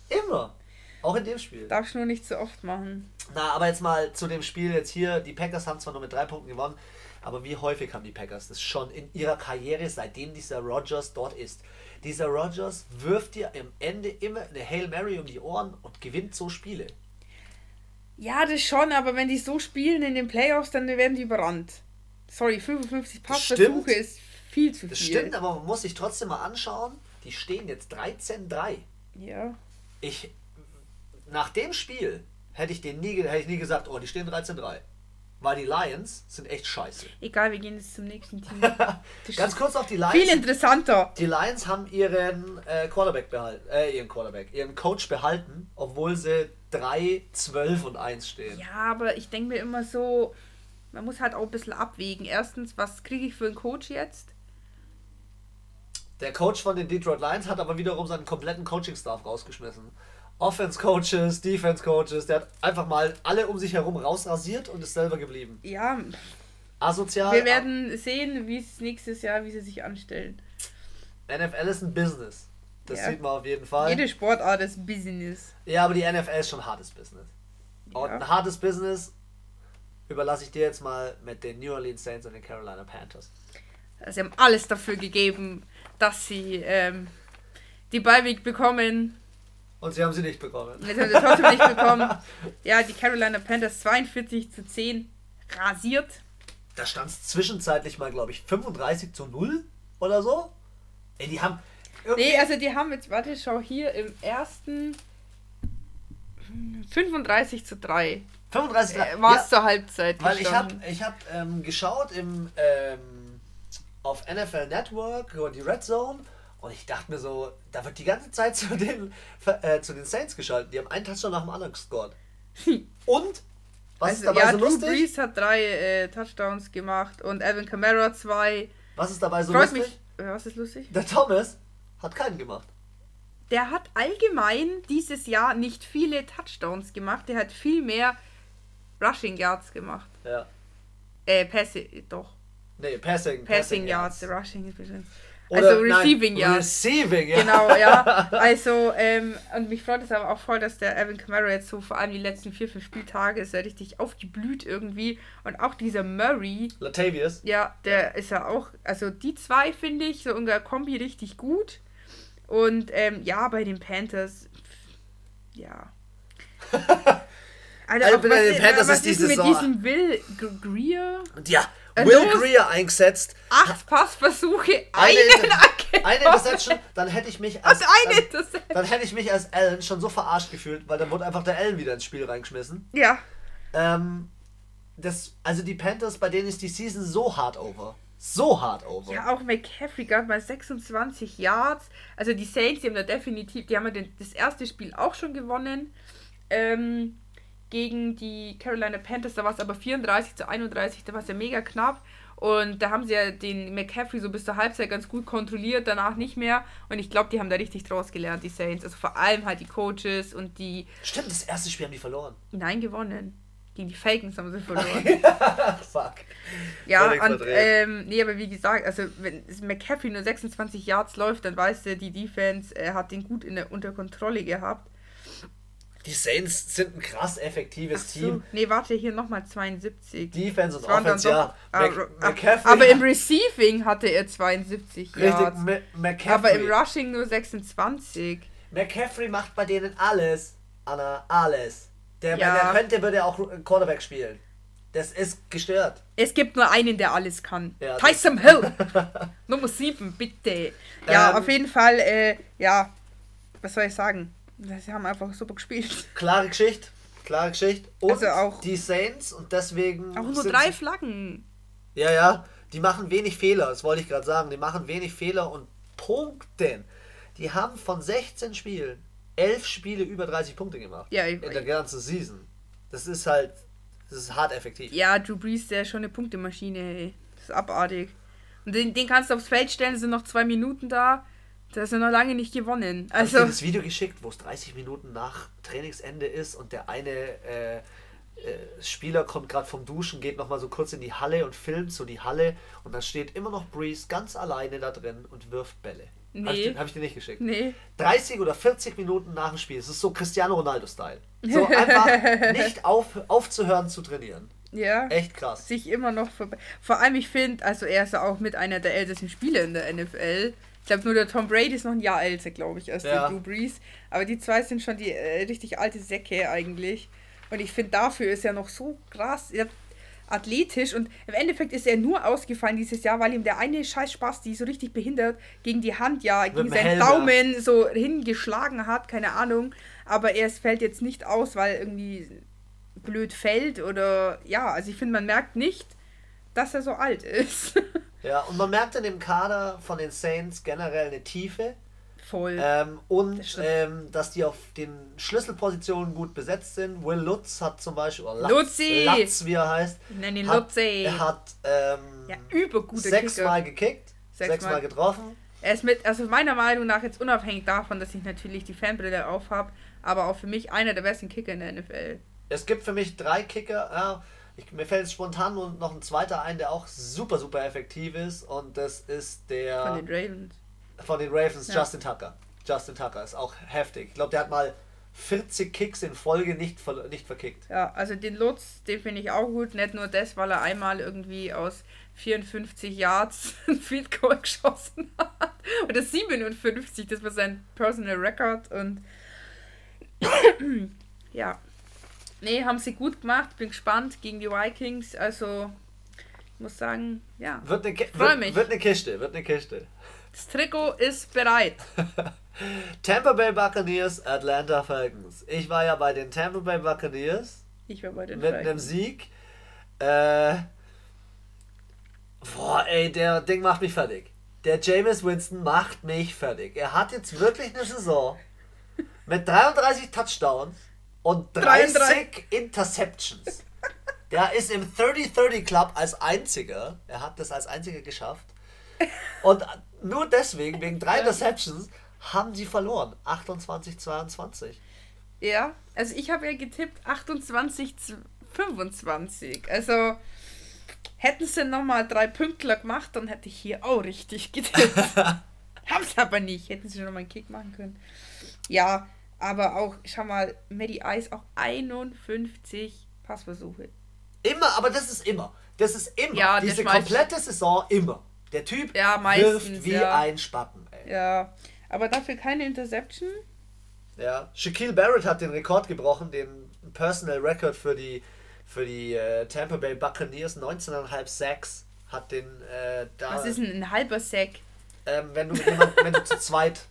Speaker 2: Immer. Auch in dem Spiel.
Speaker 1: Darf ich nur nicht so oft machen.
Speaker 2: Na, aber jetzt mal zu dem Spiel jetzt hier. Die Packers haben zwar nur mit drei Punkten gewonnen, aber wie häufig haben die Packers das schon in ihrer Karriere, seitdem dieser Rogers dort ist? Dieser Rogers wirft dir am Ende immer eine Hail Mary um die Ohren und gewinnt so Spiele.
Speaker 1: Ja, das schon, aber wenn die so spielen in den Playoffs, dann werden die überrannt. Sorry, 55 Passversuche ist viel zu viel.
Speaker 2: Das stimmt, aber man muss sich trotzdem mal anschauen, die stehen jetzt 13-3.
Speaker 1: Ja.
Speaker 2: Ich, nach dem Spiel hätte ich, den nie, hätte ich nie gesagt, oh, die stehen 13-3. Weil die Lions sind echt scheiße.
Speaker 1: Egal, wir gehen jetzt zum nächsten Team.
Speaker 2: Ganz kurz auf die Lions.
Speaker 1: Viel interessanter.
Speaker 2: Die Lions haben ihren äh, Quarterback behalten, äh, ihren Quarterback, ihren Coach behalten, obwohl sie 3, 12 und 1 stehen.
Speaker 1: Ja, aber ich denke mir immer so, man muss halt auch ein bisschen abwägen. Erstens, was kriege ich für einen Coach jetzt?
Speaker 2: Der Coach von den Detroit Lions hat aber wiederum seinen kompletten Coaching-Staff rausgeschmissen. Offense-Coaches, Defense-Coaches, der hat einfach mal alle um sich herum rausrasiert und ist selber geblieben.
Speaker 1: Ja.
Speaker 2: Asozial.
Speaker 1: Wir werden sehen, wie es nächstes Jahr, wie sie sich anstellen.
Speaker 2: NFL ist ein Business. Das ja. sieht man auf jeden Fall.
Speaker 1: Jede Sportart ist Business.
Speaker 2: Ja, aber die NFL ist schon hartes Business. Ja. Und ein hartes Business überlasse ich dir jetzt mal mit den New Orleans Saints und den Carolina Panthers.
Speaker 1: Sie haben alles dafür gegeben, dass sie ähm, die Beiweg bekommen.
Speaker 2: Und sie haben sie nicht bekommen.
Speaker 1: Jetzt haben sie trotzdem nicht bekommen. Ja, die Carolina Panthers 42 zu 10 rasiert.
Speaker 2: Da stand es zwischenzeitlich mal, glaube ich, 35 zu 0 oder so. Ey, die haben.
Speaker 1: Nee, also die haben jetzt, warte, schau hier im ersten 35 zu 3.
Speaker 2: 35
Speaker 1: äh, War es ja, zur Halbzeit.
Speaker 2: Weil gestanden. ich habe ich hab, ähm, geschaut im, ähm, auf NFL Network über die Red Zone und ich dachte mir so, da wird die ganze Zeit zu den, äh, zu den Saints geschaltet. Die haben einen Touchdown nach dem anderen gescored. Und
Speaker 1: was also, ist dabei ja, so lustig? Drew Brees hat drei äh, Touchdowns gemacht und Evan Kamara zwei.
Speaker 2: Was ist dabei so Freut lustig? Mich,
Speaker 1: was ist lustig?
Speaker 2: Der Thomas hat keinen gemacht.
Speaker 1: Der hat allgemein dieses Jahr nicht viele Touchdowns gemacht. Der hat viel mehr Rushing Yards gemacht.
Speaker 2: Ja.
Speaker 1: Äh, Passing, doch.
Speaker 2: Nee, Passing.
Speaker 1: Passing, Passing Yards. Yards. Rushing ist bestimmt. Also Receiving
Speaker 2: ja. Receiving, ja.
Speaker 1: Genau, ja. Also, ähm, und mich freut es aber auch voll, dass der Evan Kamara jetzt so vor allem die letzten vier, fünf Spieltage ist er richtig aufgeblüht irgendwie. Und auch dieser Murray.
Speaker 2: Latavius.
Speaker 1: Ja, der ist ja auch, also die zwei finde ich so in der Kombi richtig gut. Und ähm, ja, bei den Panthers, ja.
Speaker 2: Also, also bei den Panthers ist diese
Speaker 1: mit diesem Will Greer?
Speaker 2: Ja, Will Greer eingesetzt.
Speaker 1: Acht Passversuche, eine,
Speaker 2: eine, eine Interception, dann hätte ich mich
Speaker 1: als,
Speaker 2: als, dann hätte ich mich als Allen schon so verarscht gefühlt, weil dann wurde einfach der Allen wieder ins Spiel reingeschmissen.
Speaker 1: Ja.
Speaker 2: Ähm, das, also die Panthers, bei denen ist die Season so hart over. So hart over.
Speaker 1: Ja, auch McCaffrey gerade mal 26 Yards. Also die Saints, die haben da definitiv, die haben ja das erste Spiel auch schon gewonnen. Ähm, gegen die Carolina Panthers, da war es aber 34 zu 31, da war es ja mega knapp. Und da haben sie ja den McCaffrey so bis zur Halbzeit ganz gut kontrolliert, danach nicht mehr. Und ich glaube, die haben da richtig draus gelernt, die Saints. Also vor allem halt die Coaches und die.
Speaker 2: Stimmt, das erste Spiel haben die verloren.
Speaker 1: Nein, gewonnen. Gegen die Falcons haben sie verloren.
Speaker 2: Fuck.
Speaker 1: Ja, und, ähm, nee, aber wie gesagt, also wenn McCaffrey nur 26 Yards läuft, dann weißt du, die Defense äh, hat den gut in der, unter Kontrolle gehabt.
Speaker 2: Die Saints sind ein krass effektives so. Team.
Speaker 1: Nee, warte, hier nochmal 72.
Speaker 2: Defense und Offense, ja.
Speaker 1: Ah, McCaffrey. Aber im Receiving hatte er 72 Yards.
Speaker 2: McCaffrey.
Speaker 1: Aber im Rushing nur 26.
Speaker 2: McCaffrey macht bei denen alles, Anna, alles. Der, ja. Wenn er könnte, würde er auch Quarterback spielen. Das ist gestört.
Speaker 1: Es gibt nur einen, der alles kann. Ja, Tyson Hill. Nummer 7, bitte. Ja, ähm, auf jeden Fall, äh, ja, was soll ich sagen? Sie haben einfach super gespielt.
Speaker 2: Klare Geschichte. Klare Geschichte. Und also auch die Saints und deswegen.
Speaker 1: Auch nur drei Flaggen.
Speaker 2: Ja, ja. Die machen wenig Fehler, das wollte ich gerade sagen. Die machen wenig Fehler und punkten. Die haben von 16 Spielen 11 Spiele über 30 Punkte gemacht.
Speaker 1: Ja,
Speaker 2: in der ganzen Season. Das ist halt. Das ist hart effektiv.
Speaker 1: Ja, Drew Brees, der ist schon eine Punktemaschine, ey. Das ist abartig. Und den, den kannst du aufs Feld stellen, sind noch zwei Minuten da. Da ist er noch lange nicht gewonnen. Also
Speaker 2: ich dir das Video geschickt, wo es 30 Minuten nach Trainingsende ist und der eine äh, äh, Spieler kommt gerade vom Duschen, geht nochmal so kurz in die Halle und filmt so die Halle und da steht immer noch Breeze ganz alleine da drin und wirft Bälle. Nee. Habe ich, hab ich, dir nicht geschickt?
Speaker 1: Nee.
Speaker 2: 30 oder 40 Minuten nach dem Spiel. Das ist so Cristiano Ronaldo-Style. So einfach nicht auf, aufzuhören zu trainieren.
Speaker 1: Ja.
Speaker 2: Echt krass.
Speaker 1: Sich immer noch vorbei. Vor allem, ich finde, also er ist ja auch mit einer der ältesten Spieler in der NFL. Ich glaube, nur der Tom Brady ist noch ein Jahr älter, glaube ich, als ja. der Drew Brees. Aber die zwei sind schon die äh, richtig alte Säcke eigentlich. Und ich finde, dafür ist er noch so krass athletisch. Und im Endeffekt ist er nur ausgefallen dieses Jahr, weil ihm der eine scheiß Spaß, die so richtig behindert, gegen die Hand, ja, gegen seinen Daumen so hingeschlagen hat, keine Ahnung. Aber er fällt jetzt nicht aus, weil irgendwie blöd fällt oder ja, also ich finde, man merkt nicht, dass er so alt ist.
Speaker 2: Ja, und man merkt in dem Kader von den Saints generell eine Tiefe. Voll. Ähm, und das ähm, dass die auf den Schlüsselpositionen gut besetzt sind. Will Lutz hat zum Beispiel, oder Latz, Lutzi. Latz, wie er heißt, ich nenne ihn hat, Lutzi. Hat ähm, ja, übergute sechsmal gekickt, sechsmal sechs getroffen.
Speaker 1: Er ist mit, also meiner Meinung nach jetzt unabhängig davon, dass ich natürlich die Fanbrille aufhab, aber auch für mich einer der besten Kicker in der NFL.
Speaker 2: Es gibt für mich drei Kicker, ja, ich, mir fällt spontan nur noch ein zweiter ein, der auch super, super effektiv ist und das ist der... Von den Ravens. Von den Ravens, ja. Justin Tucker. Justin Tucker ist auch heftig. Ich glaube, der hat mal 40 Kicks in Folge nicht, ver nicht verkickt.
Speaker 1: Ja, also den Lutz, den finde ich auch gut. Nicht nur das, weil er einmal irgendwie aus 54 Yards ein Field Goal geschossen hat. Oder 57, das war sein Personal Record. Und ja. Nee, haben sie gut gemacht. Bin gespannt gegen die Vikings. Also, ich muss sagen, ja.
Speaker 2: Wird eine, Freu mich. Wird eine Kiste, wird eine Kiste.
Speaker 1: Das Trikot ist bereit.
Speaker 2: Tampa Bay Buccaneers, Atlanta Falcons. Ich war ja bei den Tampa Bay Buccaneers. Ich war bei den Mit Falcons. einem Sieg. Äh, Boah, ey, der Ding macht mich fertig. Der Jameis Winston macht mich fertig. Er hat jetzt wirklich eine Saison mit 33 Touchdowns und 30 33. Interceptions. Der ist im 30-30 Club als einziger. Er hat das als einziger geschafft. Und nur deswegen, wegen drei Interceptions, haben sie verloren. 28-22.
Speaker 1: Ja, also ich habe ja getippt 28-25. Also Hätten sie nochmal drei Pünktler gemacht, dann hätte ich hier auch richtig getippt. Haben sie aber nicht. Hätten sie nochmal einen Kick machen können. Ja, aber auch, schau mal, Maddie Ice auch 51 Passversuche.
Speaker 2: Immer, aber das ist immer. Das ist immer. Ja, Diese komplette Saison immer. Der Typ ja, meistens, wirft wie ja. ein Spatten.
Speaker 1: Ey. Ja, aber dafür keine Interception.
Speaker 2: Ja, Shaquille Barrett hat den Rekord gebrochen, den Personal Record für die für die äh, Tampa Bay Buccaneers 19,5 Sacks hat den äh,
Speaker 1: da. Was ist denn ein halber Sack?
Speaker 2: Ähm, wenn, du jemand, wenn du zu zweit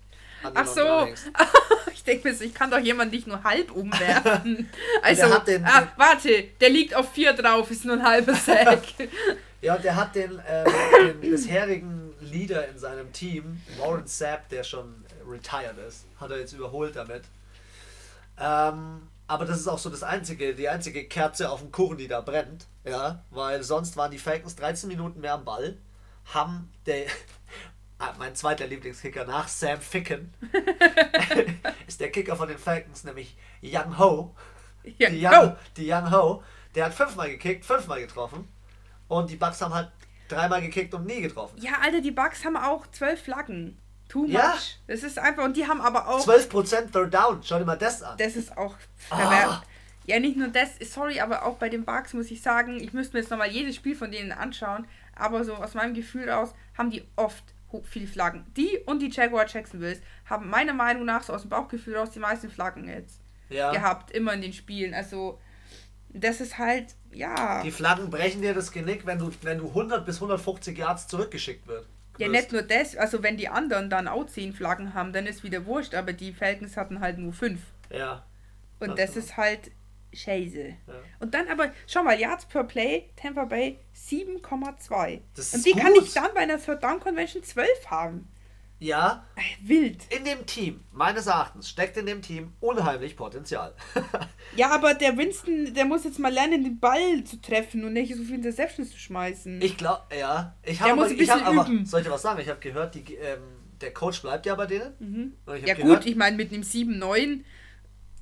Speaker 1: an Ach so, ich denke mir, ich kann doch jemand nicht nur halb umwerfen. Also, den, ah, warte, der liegt auf vier drauf, ist nur ein halber Sack.
Speaker 2: ja, und der hat den, äh, den bisherigen Leader in seinem Team, Warren Sapp, der schon retired ist, hat er jetzt überholt damit. Ähm, aber das ist auch so das einzige, die einzige Kerze auf dem Kuchen, die da brennt. Ja, weil sonst waren die Falcons 13 Minuten mehr am Ball, haben der, mein zweiter Lieblingskicker nach Sam Ficken, ist der Kicker von den Falcons, nämlich Young Ho. Young die, Young, Ho. die Young Ho. Der hat fünfmal gekickt, fünfmal getroffen. Und die Bucks haben halt dreimal gekickt und nie getroffen.
Speaker 1: Ja, Alter, die Bucks haben auch zwölf Flaggen. Too much. Ja. Das ist einfach, und die haben aber auch.
Speaker 2: 12% Third Down, schau dir mal das an.
Speaker 1: Das ist auch. Ah. Ja, nicht nur das, sorry, aber auch bei den Bugs muss ich sagen, ich müsste mir jetzt nochmal jedes Spiel von denen anschauen, aber so aus meinem Gefühl aus haben die oft viele Flaggen. Die und die Jaguar Jacksonville haben meiner Meinung nach so aus dem Bauchgefühl aus die meisten Flaggen jetzt ja. gehabt, immer in den Spielen. Also das ist halt, ja.
Speaker 2: Die Flaggen brechen dir das Genick, wenn du, wenn du 100 bis 150 Yards zurückgeschickt wird.
Speaker 1: Ja, nicht nur das, also wenn die anderen dann auch zehn Flaggen haben, dann ist wieder wurscht, aber die Falcons hatten halt nur fünf. Ja. Und das ist halt scheiße. Ja. Und dann aber, schau mal, Yards per Play, Tampa Bay 7,2. Und die gut. kann ich dann bei einer Third Down Convention 12 haben.
Speaker 2: Ja. Wild. In dem Team, meines Erachtens, steckt in dem Team unheimlich Potenzial.
Speaker 1: ja, aber der Winston, der muss jetzt mal lernen, den Ball zu treffen und nicht so viel Interceptions zu schmeißen.
Speaker 2: Ich glaube, ja. Ich habe aber, ich hab aber, soll ich was sagen? Ich habe gehört, die, ähm, der Coach bleibt ja bei denen. Mhm.
Speaker 1: Ja gehört, gut, ich meine mit einem 7-9.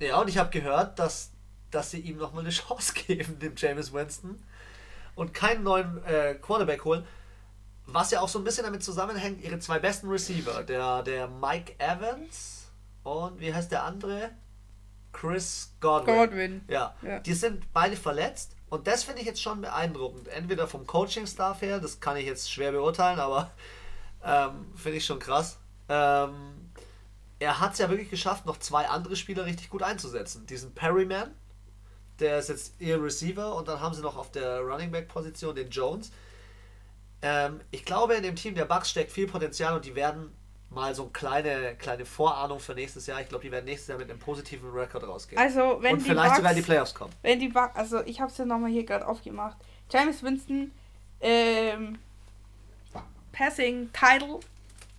Speaker 2: Ja, und ich habe gehört, dass, dass sie ihm nochmal eine Chance geben, dem James Winston. Und keinen neuen äh, Quarterback holen. Was ja auch so ein bisschen damit zusammenhängt, ihre zwei besten Receiver, der, der Mike Evans und wie heißt der andere? Chris Godwin. Godwin. Ja, ja. Die sind beide verletzt und das finde ich jetzt schon beeindruckend. Entweder vom Coaching-Staff her, das kann ich jetzt schwer beurteilen, aber ähm, finde ich schon krass. Ähm, er hat es ja wirklich geschafft, noch zwei andere Spieler richtig gut einzusetzen. Diesen Perryman, der ist jetzt ihr Receiver und dann haben sie noch auf der Running Back Position den Jones. Ähm, ich glaube, in dem Team der Bucks steckt viel Potenzial und die werden mal so eine kleine, kleine Vorahnung für nächstes Jahr. Ich glaube, die werden nächstes Jahr mit einem positiven Rekord rausgehen. Also, wenn und die vielleicht Bucks,
Speaker 1: sogar in die Playoffs kommen. Wenn die Bucks, also ich habe es ja nochmal hier gerade aufgemacht. James Winston, ähm, Passing Title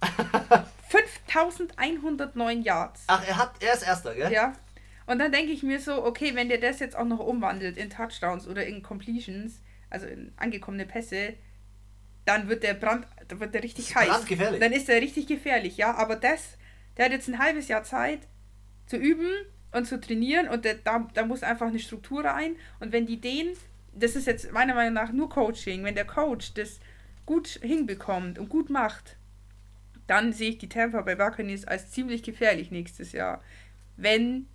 Speaker 1: 5109 Yards.
Speaker 2: Ach, er hat, er ist Erster, gell?
Speaker 1: Ja. Und dann denke ich mir so, okay, wenn der das jetzt auch noch umwandelt in Touchdowns oder in Completions, also in angekommene Pässe, dann wird der Brand, dann wird der richtig heiß. Brandgefährlich. Dann ist er richtig gefährlich, ja. Aber das, der hat jetzt ein halbes Jahr Zeit zu üben und zu trainieren und der, da, da muss einfach eine Struktur rein. Und wenn die den, das ist jetzt meiner Meinung nach nur Coaching, wenn der Coach das gut hinbekommt und gut macht, dann sehe ich die Tampa Bay Buccaneers als ziemlich gefährlich nächstes Jahr. Wenn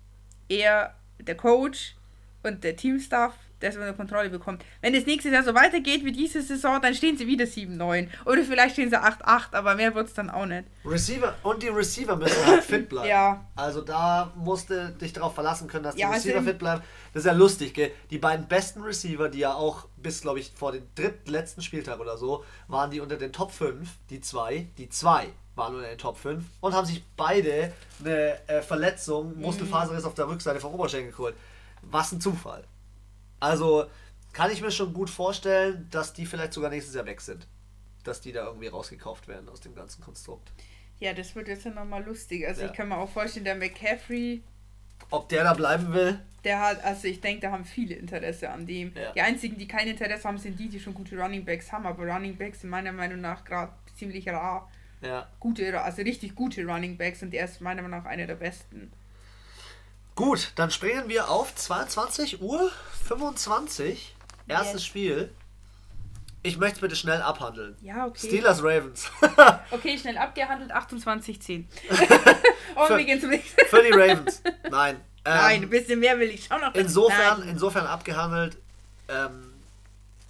Speaker 1: er, der Coach und der Teamstaff das unter Kontrolle bekommt. Wenn es nächstes Jahr so weitergeht wie diese Saison, dann stehen sie wieder 7-9. Oder vielleicht stehen sie 8-8, aber mehr wird es dann auch nicht.
Speaker 2: Receiver und die Receiver müssen halt fit bleiben. ja. Also da musst du dich darauf verlassen können, dass die ja, Receiver fit bleiben. Das ist ja lustig, gell? Die beiden besten Receiver, die ja auch bis, glaube ich, vor dem dritten, letzten Spieltag oder so, waren die unter den Top 5, die zwei, die zwei waren unter den Top 5 und haben sich beide eine äh, Verletzung, mhm. Muskelfaserriss auf der Rückseite vom Oberschenkel geholt. Was ein Zufall. Also kann ich mir schon gut vorstellen, dass die vielleicht sogar nächstes Jahr weg sind. Dass die da irgendwie rausgekauft werden aus dem ganzen Konstrukt.
Speaker 1: Ja, das wird jetzt ja nochmal lustig. Also ja. ich kann mir auch vorstellen, der McCaffrey.
Speaker 2: Ob der da bleiben will?
Speaker 1: Der hat, also ich denke, da haben viele Interesse an dem. Ja. Die einzigen, die kein Interesse haben, sind die, die schon gute Running Backs haben. Aber Running Backs sind meiner Meinung nach gerade ziemlich rar. Ja. Gute, also richtig gute Running Backs und der ist meiner Meinung nach einer der besten.
Speaker 2: Gut, dann springen wir auf 22 Uhr 25. Erstes yes. Spiel. Ich möchte es bitte schnell abhandeln. Ja, okay. Steelers Ravens.
Speaker 1: okay, schnell abgehandelt, 28-10.
Speaker 2: Und für, wir gehen zum nächsten. Für die Ravens. Nein.
Speaker 1: Ähm, Nein, ein bisschen mehr will ich schon noch.
Speaker 2: Insofern, insofern abgehandelt. Ähm,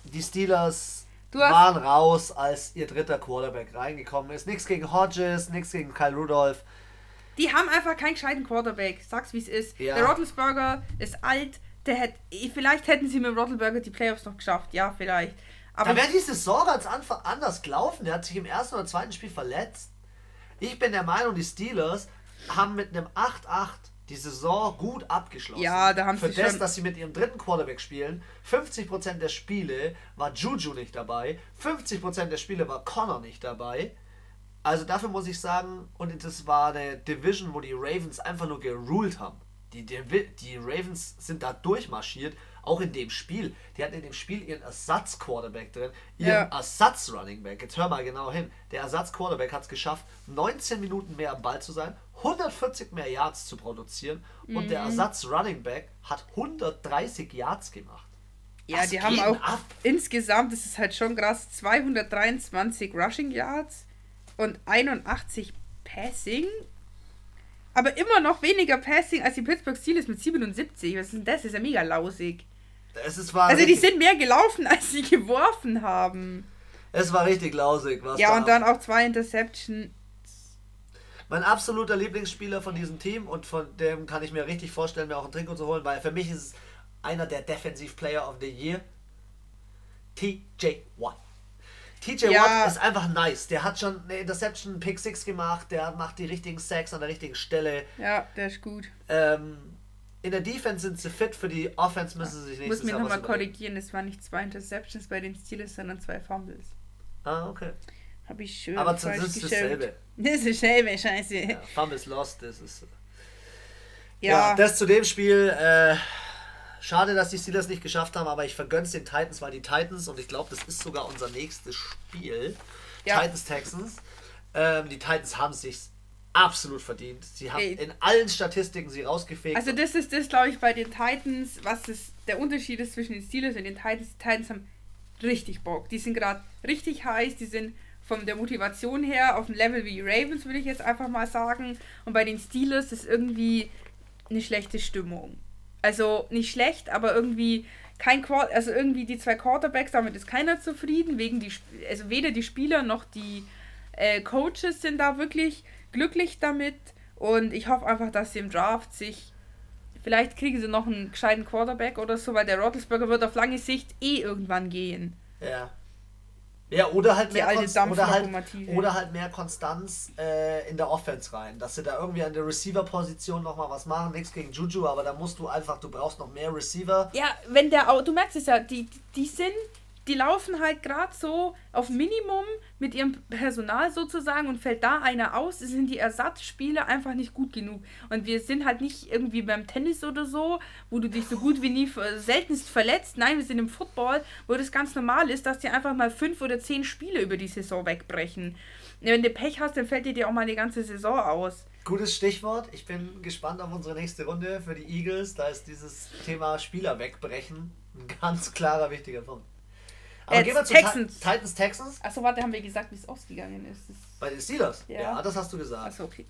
Speaker 2: die Steelers waren raus, als ihr dritter Quarterback reingekommen ist. Nichts gegen Hodges, nichts gegen Kyle Rudolph.
Speaker 1: Die haben einfach keinen gescheiten Quarterback. Sag's wie es ist. Ja. Der Roethlisberger ist alt. Der hätt, vielleicht hätten sie mit dem Roethlisberger die Playoffs noch geschafft. Ja, vielleicht.
Speaker 2: Aber da wäre die Saison ganz anders gelaufen. Der hat sich im ersten oder zweiten Spiel verletzt. Ich bin der Meinung, die Steelers haben mit einem 8-8 die Saison gut abgeschlossen. Ja, da haben Für sie das, dass sie mit ihrem dritten Quarterback spielen, 50% der Spiele war Juju nicht dabei, 50% der Spiele war Connor nicht dabei. Also dafür muss ich sagen, und das war eine Division, wo die Ravens einfach nur geruled haben. Die, die, die Ravens sind da durchmarschiert, auch in dem Spiel. Die hatten in dem Spiel ihren Ersatz-Quarterback drin, ihren ja. Ersatz-Running-Back. Jetzt hör mal genau hin. Der Ersatz-Quarterback hat es geschafft, 19 Minuten mehr am Ball zu sein, 140 mehr Yards zu produzieren mhm. und der mhm. Ersatz-Running-Back hat 130 Yards gemacht.
Speaker 1: Ja, Was die haben auch ab? insgesamt, das ist halt schon krass, 223 Rushing Yards und 81 Passing. Aber immer noch weniger Passing als die Pittsburgh Steelers mit 77. Was ist denn das? das ist ja mega lausig. Also die sind mehr gelaufen, als sie geworfen haben.
Speaker 2: Es war richtig lausig.
Speaker 1: Was ja, und dann auch zwei Interceptions.
Speaker 2: Mein absoluter Lieblingsspieler von diesem Team und von dem kann ich mir richtig vorstellen, mir auch ein Trikot zu holen, weil für mich ist es einer der Defensive Player of the Year. TJ Watt. TJ ja. Watt ist einfach nice. Der hat schon eine Interception, Pick 6 gemacht, der macht die richtigen Sacks an der richtigen Stelle.
Speaker 1: Ja, der ist gut.
Speaker 2: Ähm, in der Defense sind sie fit, für die Offense müssen sie sich
Speaker 1: nächstes Muss mir nochmal korrigieren, es waren nicht zwei Interceptions bei den Steelers, sondern zwei Fumbles.
Speaker 2: Ah, okay.
Speaker 1: Habe ich schön Aber das ist dasselbe. Das ist dasselbe, scheiße. Ja,
Speaker 2: Fumbles lost, das ist... Ja. ja, das zu dem Spiel... Äh, Schade, dass die Steelers nicht geschafft haben, aber ich vergönne es den Titans, weil die Titans, und ich glaube, das ist sogar unser nächstes Spiel, ja. Titans Texans. Ähm, die Titans haben es sich absolut verdient. Sie haben Ey. in allen Statistiken sie rausgefegt.
Speaker 1: Also das ist das, glaube ich, bei den Titans, was das, der Unterschied ist zwischen den Steelers und den Titans. Die Titans haben richtig Bock. Die sind gerade richtig heiß, die sind von der Motivation her auf dem Level wie Ravens, würde ich jetzt einfach mal sagen. Und bei den Steelers ist irgendwie eine schlechte Stimmung. Also nicht schlecht, aber irgendwie kein Quart also irgendwie die zwei Quarterbacks, damit ist keiner zufrieden, wegen die, also weder die Spieler noch die äh, Coaches sind da wirklich glücklich damit und ich hoffe einfach, dass sie im Draft sich vielleicht kriegen sie noch einen gescheiten Quarterback oder so, weil der Roethlisberger wird auf lange Sicht eh irgendwann gehen.
Speaker 2: Ja. Ja, oder halt, mehr, oder halt, oder halt mehr Konstanz äh, in der Offense rein. Dass sie da irgendwie an der Receiver-Position nochmal was machen. Nichts gegen Juju, aber da musst du einfach, du brauchst noch mehr Receiver.
Speaker 1: Ja, wenn der, du merkst es ja, die, die sind, die laufen halt gerade so auf Minimum mit ihrem Personal sozusagen und fällt da einer aus, sind die Ersatzspieler einfach nicht gut genug. Und wir sind halt nicht irgendwie beim Tennis oder so, wo du dich so gut wie nie seltenst verletzt. Nein, wir sind im Football, wo das ganz normal ist, dass die einfach mal fünf oder zehn Spiele über die Saison wegbrechen. Wenn du Pech hast, dann fällt dir auch mal die ganze Saison aus.
Speaker 2: Gutes Stichwort. Ich bin gespannt auf unsere nächste Runde für die Eagles. Da ist dieses Thema Spieler wegbrechen ein ganz klarer wichtiger Punkt. Aber gehen wir zu Texans. Titans Texans.
Speaker 1: Achso, warte, haben wir gesagt, wie es ausgegangen ist.
Speaker 2: Bei den Steelers? Ja. ja, das hast du gesagt. Achso, okay.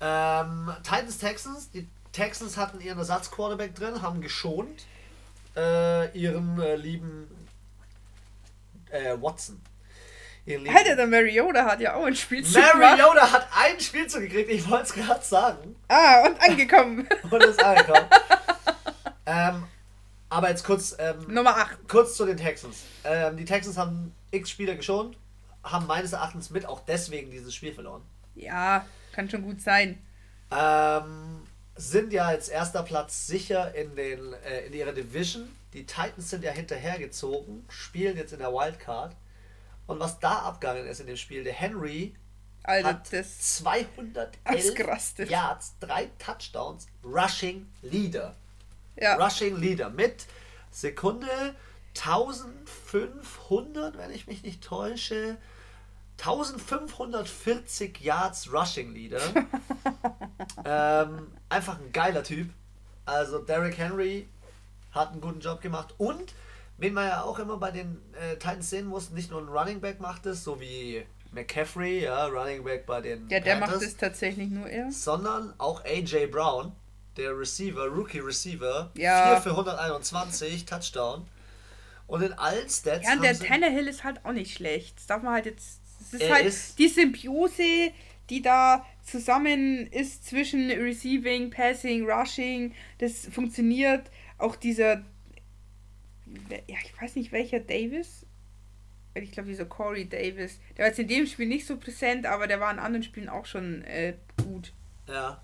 Speaker 2: Ähm, Titans Texans. Die Texans hatten ihren Ersatzquarterback drin, haben geschont äh, ihren äh, lieben äh, Watson.
Speaker 1: Alter, der Mariota hat ja auch ein Spielzug
Speaker 2: Mariota hat ein Spielzug gekriegt, ich wollte es gerade sagen.
Speaker 1: Ah, und angekommen. und ist angekommen.
Speaker 2: ähm, aber jetzt kurz. Ähm,
Speaker 1: Nummer 8.
Speaker 2: Kurz zu den Texans. Ähm, die Texans haben x Spieler geschont, haben meines Erachtens mit auch deswegen dieses Spiel verloren.
Speaker 1: Ja, kann schon gut sein.
Speaker 2: Ähm, sind ja als erster Platz sicher in, den, äh, in ihrer Division. Die Titans sind ja hinterhergezogen, spielen jetzt in der Wildcard. Und was da abgegangen ist in dem Spiel, der Henry Alter, hat das 211 Yards, drei Touchdowns, Rushing Leader. Ja. Rushing Leader mit Sekunde 1500, wenn ich mich nicht täusche. 1540 Yards Rushing Leader. ähm, einfach ein geiler Typ. Also Derrick Henry hat einen guten Job gemacht und Wen man ja auch immer bei den äh, Titans sehen muss, nicht nur ein Running Back macht es, so wie McCaffrey, ja, Running Back bei den
Speaker 1: Ja, der Panthers, macht es tatsächlich nur er.
Speaker 2: Sondern auch AJ Brown, der Receiver, Rookie Receiver, ja. 4 für 121, Touchdown. Und in allen Stats.
Speaker 1: Ja, und der Tannehill ist halt auch nicht schlecht. Das darf man halt jetzt. Das ist halt ist die Symbiose, die da zusammen ist zwischen Receiving, Passing, Rushing. Das funktioniert. Auch dieser ja, ich weiß nicht welcher Davis. Ich glaube, dieser Corey Davis. Der war jetzt in dem Spiel nicht so präsent, aber der war in anderen Spielen auch schon äh, gut.
Speaker 2: Ja.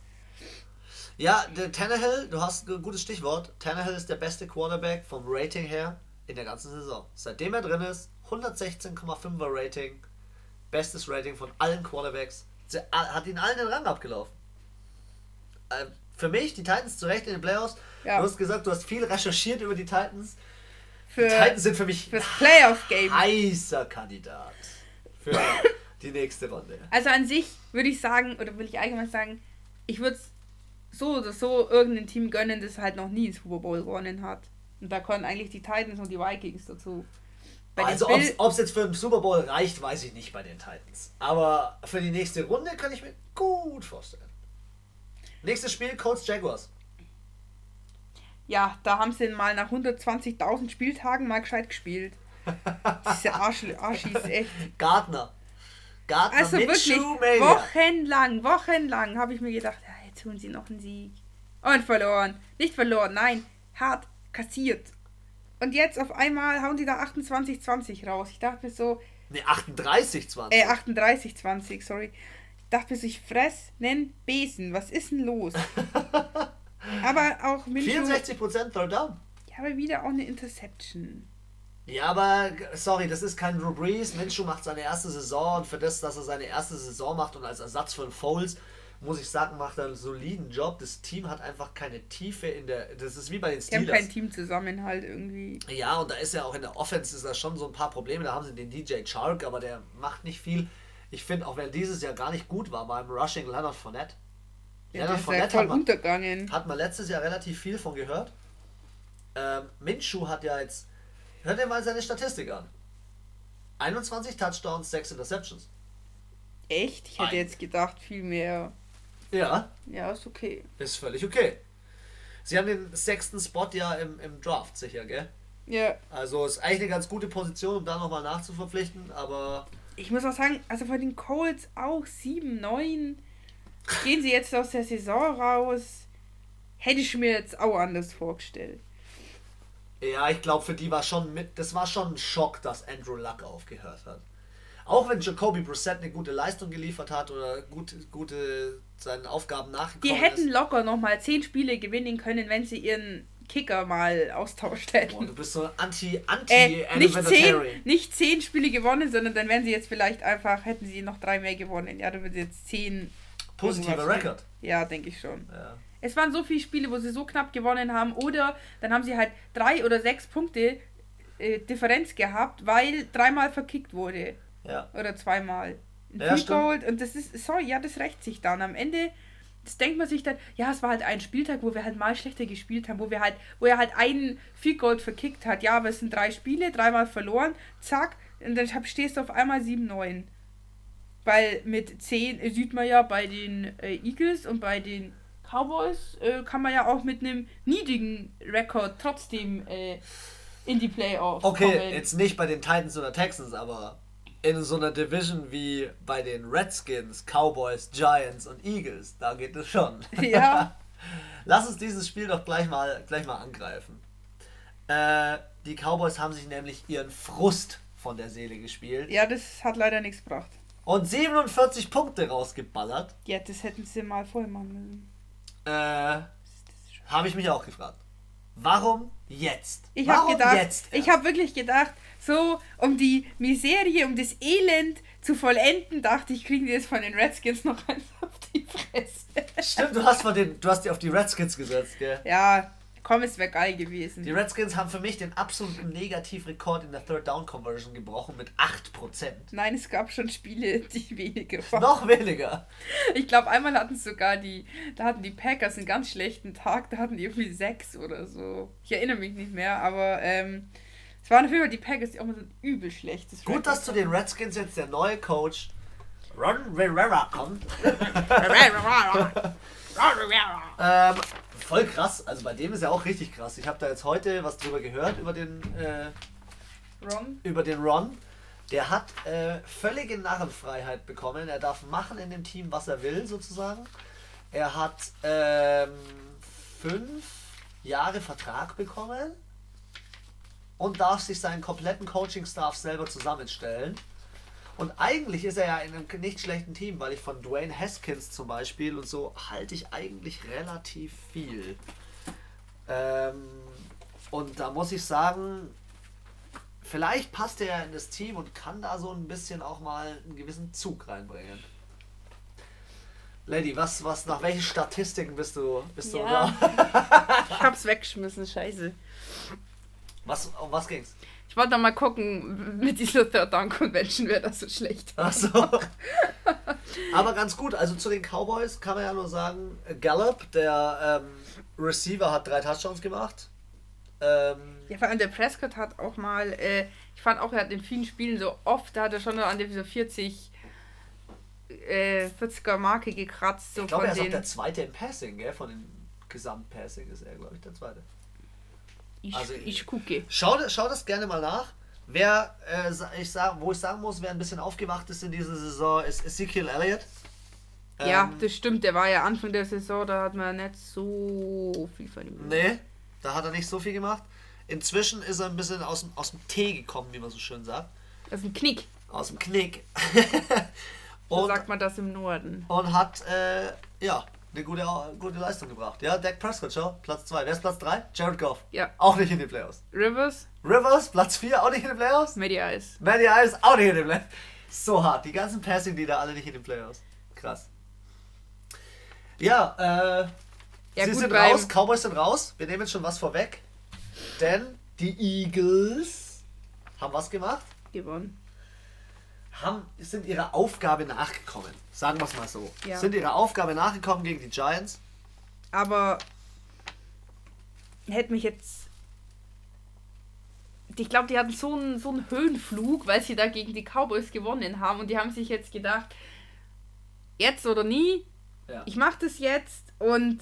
Speaker 2: Ja, der Tannehill, du hast ein gutes Stichwort. Tannehill ist der beste Quarterback vom Rating her in der ganzen Saison. Seitdem er drin ist, 116,5er Rating. Bestes Rating von allen Quarterbacks. Hat ihn allen den Rang abgelaufen. Äh, für mich, die Titans zu Recht in den Playoffs. Ja. Du hast gesagt, du hast viel recherchiert über die Titans für, die Titans sind für mich fürs Playoff-Game. heißer Kandidat für die nächste Runde.
Speaker 1: Also an sich würde ich sagen, oder will ich allgemein sagen, ich würde es so oder so irgendein Team gönnen, das halt noch nie einen Super Bowl gewonnen hat. Und da können eigentlich die Titans und die Vikings dazu.
Speaker 2: Bei also ob es jetzt für den Super Bowl reicht, weiß ich nicht bei den Titans. Aber für die nächste Runde kann ich mir gut vorstellen. Nächstes Spiel, Colts Jaguars
Speaker 1: ja, da haben sie mal nach 120.000 Spieltagen mal gescheit gespielt. Diese Arsch, Arschis, echt.
Speaker 2: Gardner. Gardner also
Speaker 1: wirklich, wochenlang, wochenlang habe ich mir gedacht, jetzt holen sie noch einen Sieg. Und verloren. Nicht verloren, nein, hart kassiert. Und jetzt auf einmal hauen die da 28-20 raus. Ich dachte mir so.
Speaker 2: Ne, 38-20.
Speaker 1: Äh, 38-20, sorry. Ich dachte mir so, ich fress nen Besen. Was ist denn los? Aber auch
Speaker 2: Minshew... 64% Third Down.
Speaker 1: Ja, aber wieder auch eine Interception.
Speaker 2: Ja, aber sorry, das ist kein Drew Brees. Minshew macht seine erste Saison und für das, dass er seine erste Saison macht und als Ersatz für einen Foles, muss ich sagen, macht er einen soliden Job. Das Team hat einfach keine Tiefe in der. Das ist wie bei den
Speaker 1: Steelers. Die haben kein Teamzusammenhalt irgendwie.
Speaker 2: Ja, und da ist ja auch in der Offense ist da schon so ein paar Probleme. Da haben sie den DJ Chark, aber der macht nicht viel. Ich finde, auch wenn dieses Jahr gar nicht gut war beim Rushing Leonard Fournette, ja, Nett voll hat man, untergangen. Hat man letztes Jahr relativ viel von gehört. Ähm, Minshu hat ja jetzt. Hört ihr mal seine Statistik an. 21 Touchdowns, 6 Interceptions.
Speaker 1: Echt? Ich hätte Ein. jetzt gedacht, viel mehr.
Speaker 2: Ja.
Speaker 1: Ja, ist okay.
Speaker 2: Ist völlig okay. Sie haben den sechsten Spot ja im, im Draft sicher, gell? Ja. Also ist eigentlich eine ganz gute Position, um da nochmal nachzuverpflichten, aber.
Speaker 1: Ich muss auch sagen, also von den Colts auch 7, 9 Gehen sie jetzt aus der Saison raus? Hätte ich mir jetzt auch anders vorgestellt.
Speaker 2: Ja, ich glaube, für die war schon mit, das war schon ein Schock, dass Andrew Luck aufgehört hat. Auch wenn Jacoby Brissett eine gute Leistung geliefert hat oder gut, gute seinen Aufgaben nachgekommen
Speaker 1: Die hätten ist. locker nochmal zehn Spiele gewinnen können, wenn sie ihren Kicker mal austauscht hätten.
Speaker 2: Oh, du bist so anti anti äh,
Speaker 1: nicht, zehn, nicht zehn Spiele gewonnen, sondern dann wären sie jetzt vielleicht einfach, hätten sie noch drei mehr gewonnen. Ja, du würdest jetzt zehn. Positiver Rekord. Ja, denke ich schon. Ja. Es waren so viele Spiele, wo sie so knapp gewonnen haben. Oder dann haben sie halt drei oder sechs Punkte äh, Differenz gehabt, weil dreimal verkickt wurde. Ja. Oder zweimal. Ein ja, Gold. Und das ist, sorry, ja, das rächt sich dann. Am Ende, das denkt man sich dann, ja, es war halt ein Spieltag, wo wir halt mal schlechter gespielt haben, wo wir halt, wo er halt einen Field Gold verkickt hat. Ja, aber es sind drei Spiele, dreimal verloren, zack, und dann stehst du auf einmal 7-9. Weil mit 10 äh, sieht man ja bei den äh, Eagles und bei den Cowboys äh, kann man ja auch mit einem niedrigen Rekord trotzdem äh, in die Playoffs.
Speaker 2: Okay, kommen. jetzt nicht bei den Titans oder Texans, aber in so einer Division wie bei den Redskins, Cowboys, Giants und Eagles, da geht es schon. Ja. Lass uns dieses Spiel doch gleich mal, gleich mal angreifen. Äh, die Cowboys haben sich nämlich ihren Frust von der Seele gespielt.
Speaker 1: Ja, das hat leider nichts gebracht.
Speaker 2: Und 47 Punkte rausgeballert.
Speaker 1: Ja, das hätten sie mal voll machen müssen.
Speaker 2: Äh, habe ich mich auch gefragt. Warum jetzt?
Speaker 1: Ich habe gedacht, jetzt ich habe wirklich gedacht, so um die Miserie, um das Elend zu vollenden, dachte ich, kriegen die jetzt von den Redskins noch eins auf die Fresse.
Speaker 2: Stimmt, du hast, von den, du hast die auf die Redskins gesetzt, gell?
Speaker 1: Ja, Komm, es wäre geil gewesen.
Speaker 2: Die Redskins haben für mich den absoluten Negativrekord in der Third Down Conversion gebrochen mit 8%.
Speaker 1: Nein, es gab schon Spiele, die weniger waren.
Speaker 2: Noch weniger.
Speaker 1: Ich glaube, einmal hatten sogar die, da hatten die Packers einen ganz schlechten Tag, da hatten die irgendwie 6 oder so. Ich erinnere mich nicht mehr, aber ähm, es waren auf jeden Fall die Packers, die auch mal so ein übel schlechtes
Speaker 2: Gut, dass zu den Redskins jetzt der neue Coach Ron Rivera kommt. ähm, voll krass. Also bei dem ist ja auch richtig krass. Ich habe da jetzt heute was drüber gehört über den äh, Ron. Über den Ron. Der hat äh, völlige Narrenfreiheit bekommen. Er darf machen in dem Team, was er will, sozusagen. Er hat ähm, fünf Jahre Vertrag bekommen und darf sich seinen kompletten Coaching-Staff selber zusammenstellen. Und eigentlich ist er ja in einem nicht schlechten Team, weil ich von Dwayne Haskins zum Beispiel und so halte ich eigentlich relativ viel. Ähm, und da muss ich sagen, vielleicht passt er in das Team und kann da so ein bisschen auch mal einen gewissen Zug reinbringen. Lady, was, was, nach welchen Statistiken bist du, bist ja.
Speaker 1: du da? ich hab's weggeschmissen, scheiße.
Speaker 2: Was, um was ging's?
Speaker 1: Ich wollte mal gucken, mit dieser Third Down Convention wäre das so schlecht.
Speaker 2: Ach so. Aber ganz gut. Also zu den Cowboys kann man ja nur sagen, Gallup, der ähm, Receiver, hat drei Touchdowns gemacht. Ähm,
Speaker 1: ja, vor allem der Prescott hat auch mal, äh, ich fand auch, er hat in vielen Spielen so oft, da hat er schon an dieser 40 äh, 40er Marke gekratzt. So
Speaker 2: ich glaube, er ist auch der zweite im Passing, gell? Von den Gesamtpassing ist er, glaube ich, der zweite. Ich, also, ich gucke. Schau, schau das gerne mal nach. Wer, äh, ich sag, wo ich sagen muss, wer ein bisschen aufgewacht ist in dieser Saison, ist Ezekiel Elliott.
Speaker 1: Ja, ähm, das stimmt. Der war ja Anfang der Saison, da hat man nicht so viel von ihm.
Speaker 2: Nee, da hat er nicht so viel gemacht. Inzwischen ist er ein bisschen aus dem, aus dem Tee gekommen, wie man so schön sagt.
Speaker 1: Aus dem Knick.
Speaker 2: Aus dem Knick.
Speaker 1: so sagt man das im Norden.
Speaker 2: Und hat, äh, ja, eine gute, gute Leistung gebracht. Ja, Dak Prescott, schau, Platz 2. Wer ist Platz 3? Jared Goff. Ja. Auch nicht in den Playoffs.
Speaker 1: Rivers.
Speaker 2: Rivers, Platz 4, auch nicht in den Playoffs.
Speaker 1: Matty Ice.
Speaker 2: Matty Ice, auch nicht in den Playoffs. So hart. Die ganzen Passing-Leader alle nicht in den Playoffs. Krass. Ja, äh. Ja, sie sind bleiben. raus, Cowboys sind raus. Wir nehmen jetzt schon was vorweg. Denn die Eagles haben was gemacht?
Speaker 1: Gewonnen
Speaker 2: haben, sind ihrer Aufgabe nachgekommen. Sagen wir es mal so. Ja. Sind ihrer Aufgabe nachgekommen gegen die Giants.
Speaker 1: Aber hätte mich jetzt. Ich glaube, die hatten so einen, so einen Höhenflug, weil sie da gegen die Cowboys gewonnen haben. Und die haben sich jetzt gedacht, jetzt oder nie. Ja. Ich mache das jetzt. Und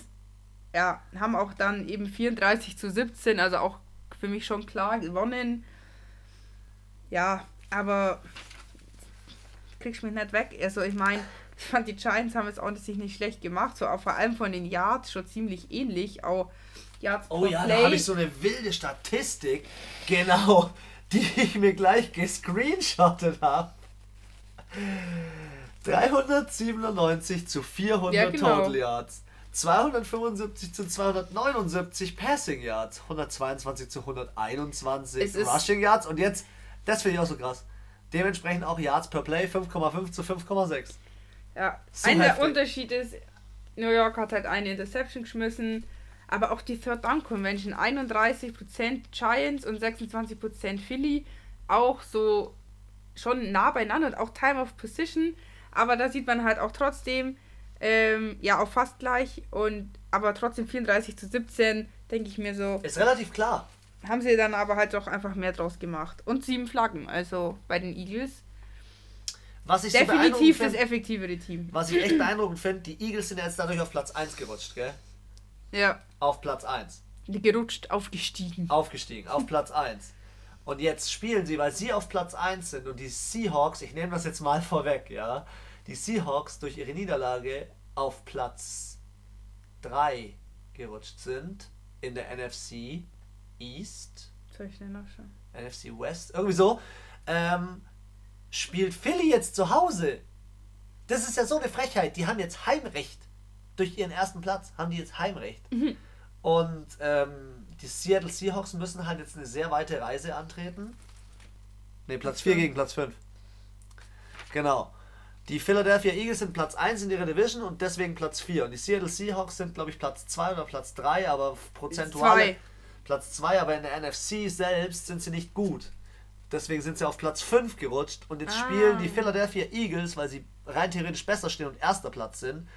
Speaker 1: ja, haben auch dann eben 34 zu 17, also auch für mich schon klar gewonnen. Ja, aber kriegst mich nicht weg. Also ich meine, ich fand die Giants haben es auch sich nicht schlecht gemacht, so auch vor allem von den Yards schon ziemlich ähnlich. Auch
Speaker 2: Yards Oh ja, Play. da habe ich so eine wilde Statistik, genau, die ich mir gleich gescreenshottet habe. 397 zu 400 ja, genau. Total Yards. 275 zu 279 Passing Yards, 122 zu 121 Rushing Yards und jetzt, das finde ich auch so krass, dementsprechend auch Yards per Play 5,5 zu 5,6.
Speaker 1: Ja, so ein der Unterschied ist, New York hat halt eine Interception geschmissen, aber auch die Third Down Convention, 31% Giants und 26% Philly, auch so schon nah beieinander und auch Time of Position, aber da sieht man halt auch trotzdem, ähm, ja, auch fast gleich und aber trotzdem 34 zu 17, denke ich mir so.
Speaker 2: Ist relativ klar.
Speaker 1: Haben sie dann aber halt doch einfach mehr draus gemacht. Und sieben Flaggen, also bei den Eagles. Was ich Definitiv so das effektivere Team.
Speaker 2: Was ich echt beeindruckend finde, die Eagles sind jetzt dadurch auf Platz 1 gerutscht, gell? Ja. Auf Platz 1.
Speaker 1: Gerutscht, aufgestiegen.
Speaker 2: Aufgestiegen, auf Platz 1. Und jetzt spielen sie, weil sie auf Platz 1 sind und die Seahawks, ich nehme das jetzt mal vorweg, ja, die Seahawks durch ihre Niederlage auf Platz 3 gerutscht sind in der NFC East. Soll ich schnell nachschauen? NFC West, irgendwie so. Ähm, spielt Philly jetzt zu Hause. Das ist ja so eine Frechheit. Die haben jetzt Heimrecht. Durch ihren ersten Platz haben die jetzt Heimrecht. Mhm. Und ähm, die Seattle Seahawks müssen halt jetzt eine sehr weite Reise antreten. Ne, Platz 4 gegen Platz 5. Genau. Die Philadelphia Eagles sind Platz 1 in ihrer Division und deswegen Platz 4. Und die Seattle Seahawks sind, glaube ich, Platz 2 oder Platz 3, aber prozentual. Zwei. Platz 2, aber in der NFC selbst sind sie nicht gut. Deswegen sind sie auf Platz 5 gerutscht und jetzt ah. spielen die Philadelphia Eagles, weil sie rein theoretisch besser stehen und erster Platz sind,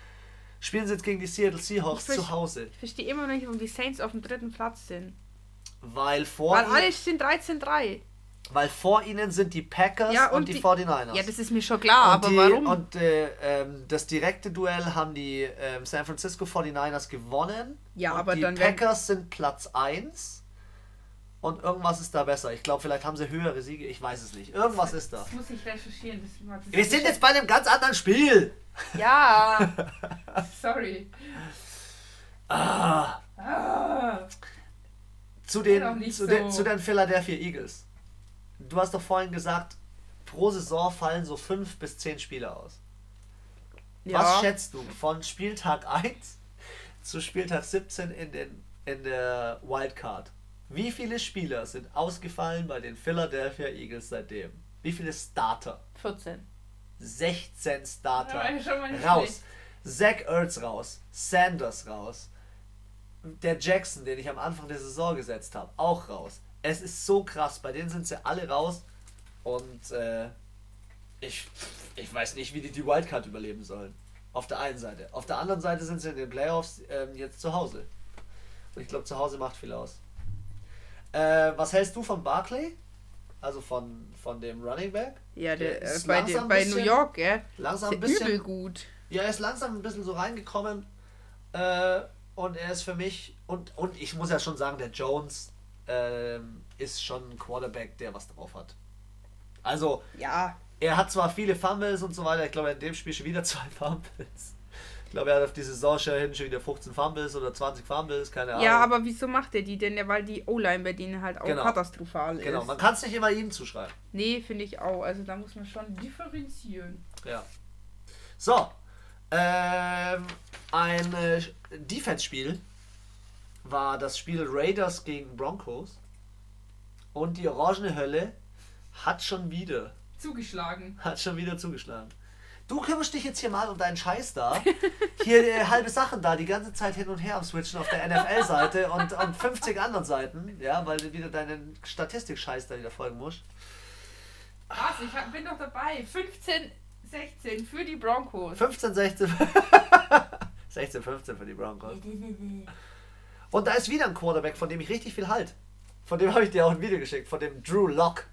Speaker 2: spielen sie jetzt gegen die Seattle Seahawks zu Hause.
Speaker 1: Ich verstehe immer noch nicht, warum die Saints auf dem dritten Platz sind.
Speaker 2: Weil vor
Speaker 1: Weil alle sind 13-3.
Speaker 2: Weil vor ihnen sind die Packers ja, und, und, die, die 49ers.
Speaker 1: Ja, das ist mir schon klar,
Speaker 2: und aber die, warum? Und äh, ähm, das direkte Duell haben die ähm, San Francisco 49ers gewonnen. Ja, aber die dann. Die Packers sind Platz 1. Und irgendwas ist da besser. Ich glaube, vielleicht haben sie höhere Siege. Ich weiß es nicht. Irgendwas ist da. Das muss ich recherchieren. Das, das Wir sind jetzt bei einem ganz anderen Spiel. Ja. Sorry. Ah. ah. Zu, den, zu, so. den, zu den Philadelphia Eagles. Du hast doch vorhin gesagt, pro Saison fallen so fünf bis zehn Spiele aus. Ja. Was schätzt du von Spieltag 1 zu Spieltag 17 in, den, in der Wildcard? Wie viele Spieler sind ausgefallen bei den Philadelphia Eagles seitdem? Wie viele Starter?
Speaker 1: 14.
Speaker 2: 16 Starter. Raus. Zach Ertz raus. Sanders raus. Der Jackson, den ich am Anfang der Saison gesetzt habe, auch raus. Es ist so krass. Bei denen sind sie alle raus. Und äh, ich, ich weiß nicht, wie die die Wildcard überleben sollen. Auf der einen Seite. Auf der anderen Seite sind sie in den Playoffs äh, jetzt zu Hause. Und ich glaube, zu Hause macht viel aus. Äh, was hältst du von Barclay? Also von, von dem Running Back? Ja, der, der äh, bei, der, bei bisschen, New York, ja. Langsam ein bisschen. Übel gut. Ja, er ist langsam ein bisschen so reingekommen. Äh, und er ist für mich, und, und ich muss ja schon sagen, der Jones äh, ist schon ein Quarterback, der was drauf hat. Also, ja. er hat zwar viele Fumbles und so weiter, ich glaube, in dem Spiel schon wieder zwei Fumbles. Ich glaube, er hat auf die Saison schon wieder 15 Fumbles oder 20 Fumbles, keine Ahnung.
Speaker 1: Ja, aber wieso macht er die denn? Weil die O-Line bei denen halt auch genau. katastrophal
Speaker 2: ist. Genau, man kann es nicht immer ihm zuschreiben.
Speaker 1: Nee, finde ich auch. Also da muss man schon differenzieren.
Speaker 2: Ja. So. Ähm, ein äh, Defense-Spiel war das Spiel Raiders gegen Broncos. Und die orangene Hölle hat schon wieder
Speaker 1: zugeschlagen.
Speaker 2: Hat schon wieder zugeschlagen. Du kümmerst dich jetzt hier mal um deinen Scheiß da. Hier äh, halbe Sachen da, die ganze Zeit hin und her am Switchen auf der NFL-Seite und, und 50 anderen Seiten, ja, weil du wieder deinen Statistik-Scheiß da wieder folgen musst.
Speaker 1: Was? Ich hab, bin doch dabei. 15, 16 für die Broncos.
Speaker 2: 15, 16. 16, 15 für die Broncos. Und da ist wieder ein Quarterback, von dem ich richtig viel halt. Von dem habe ich dir auch ein Video geschickt, von dem Drew Lock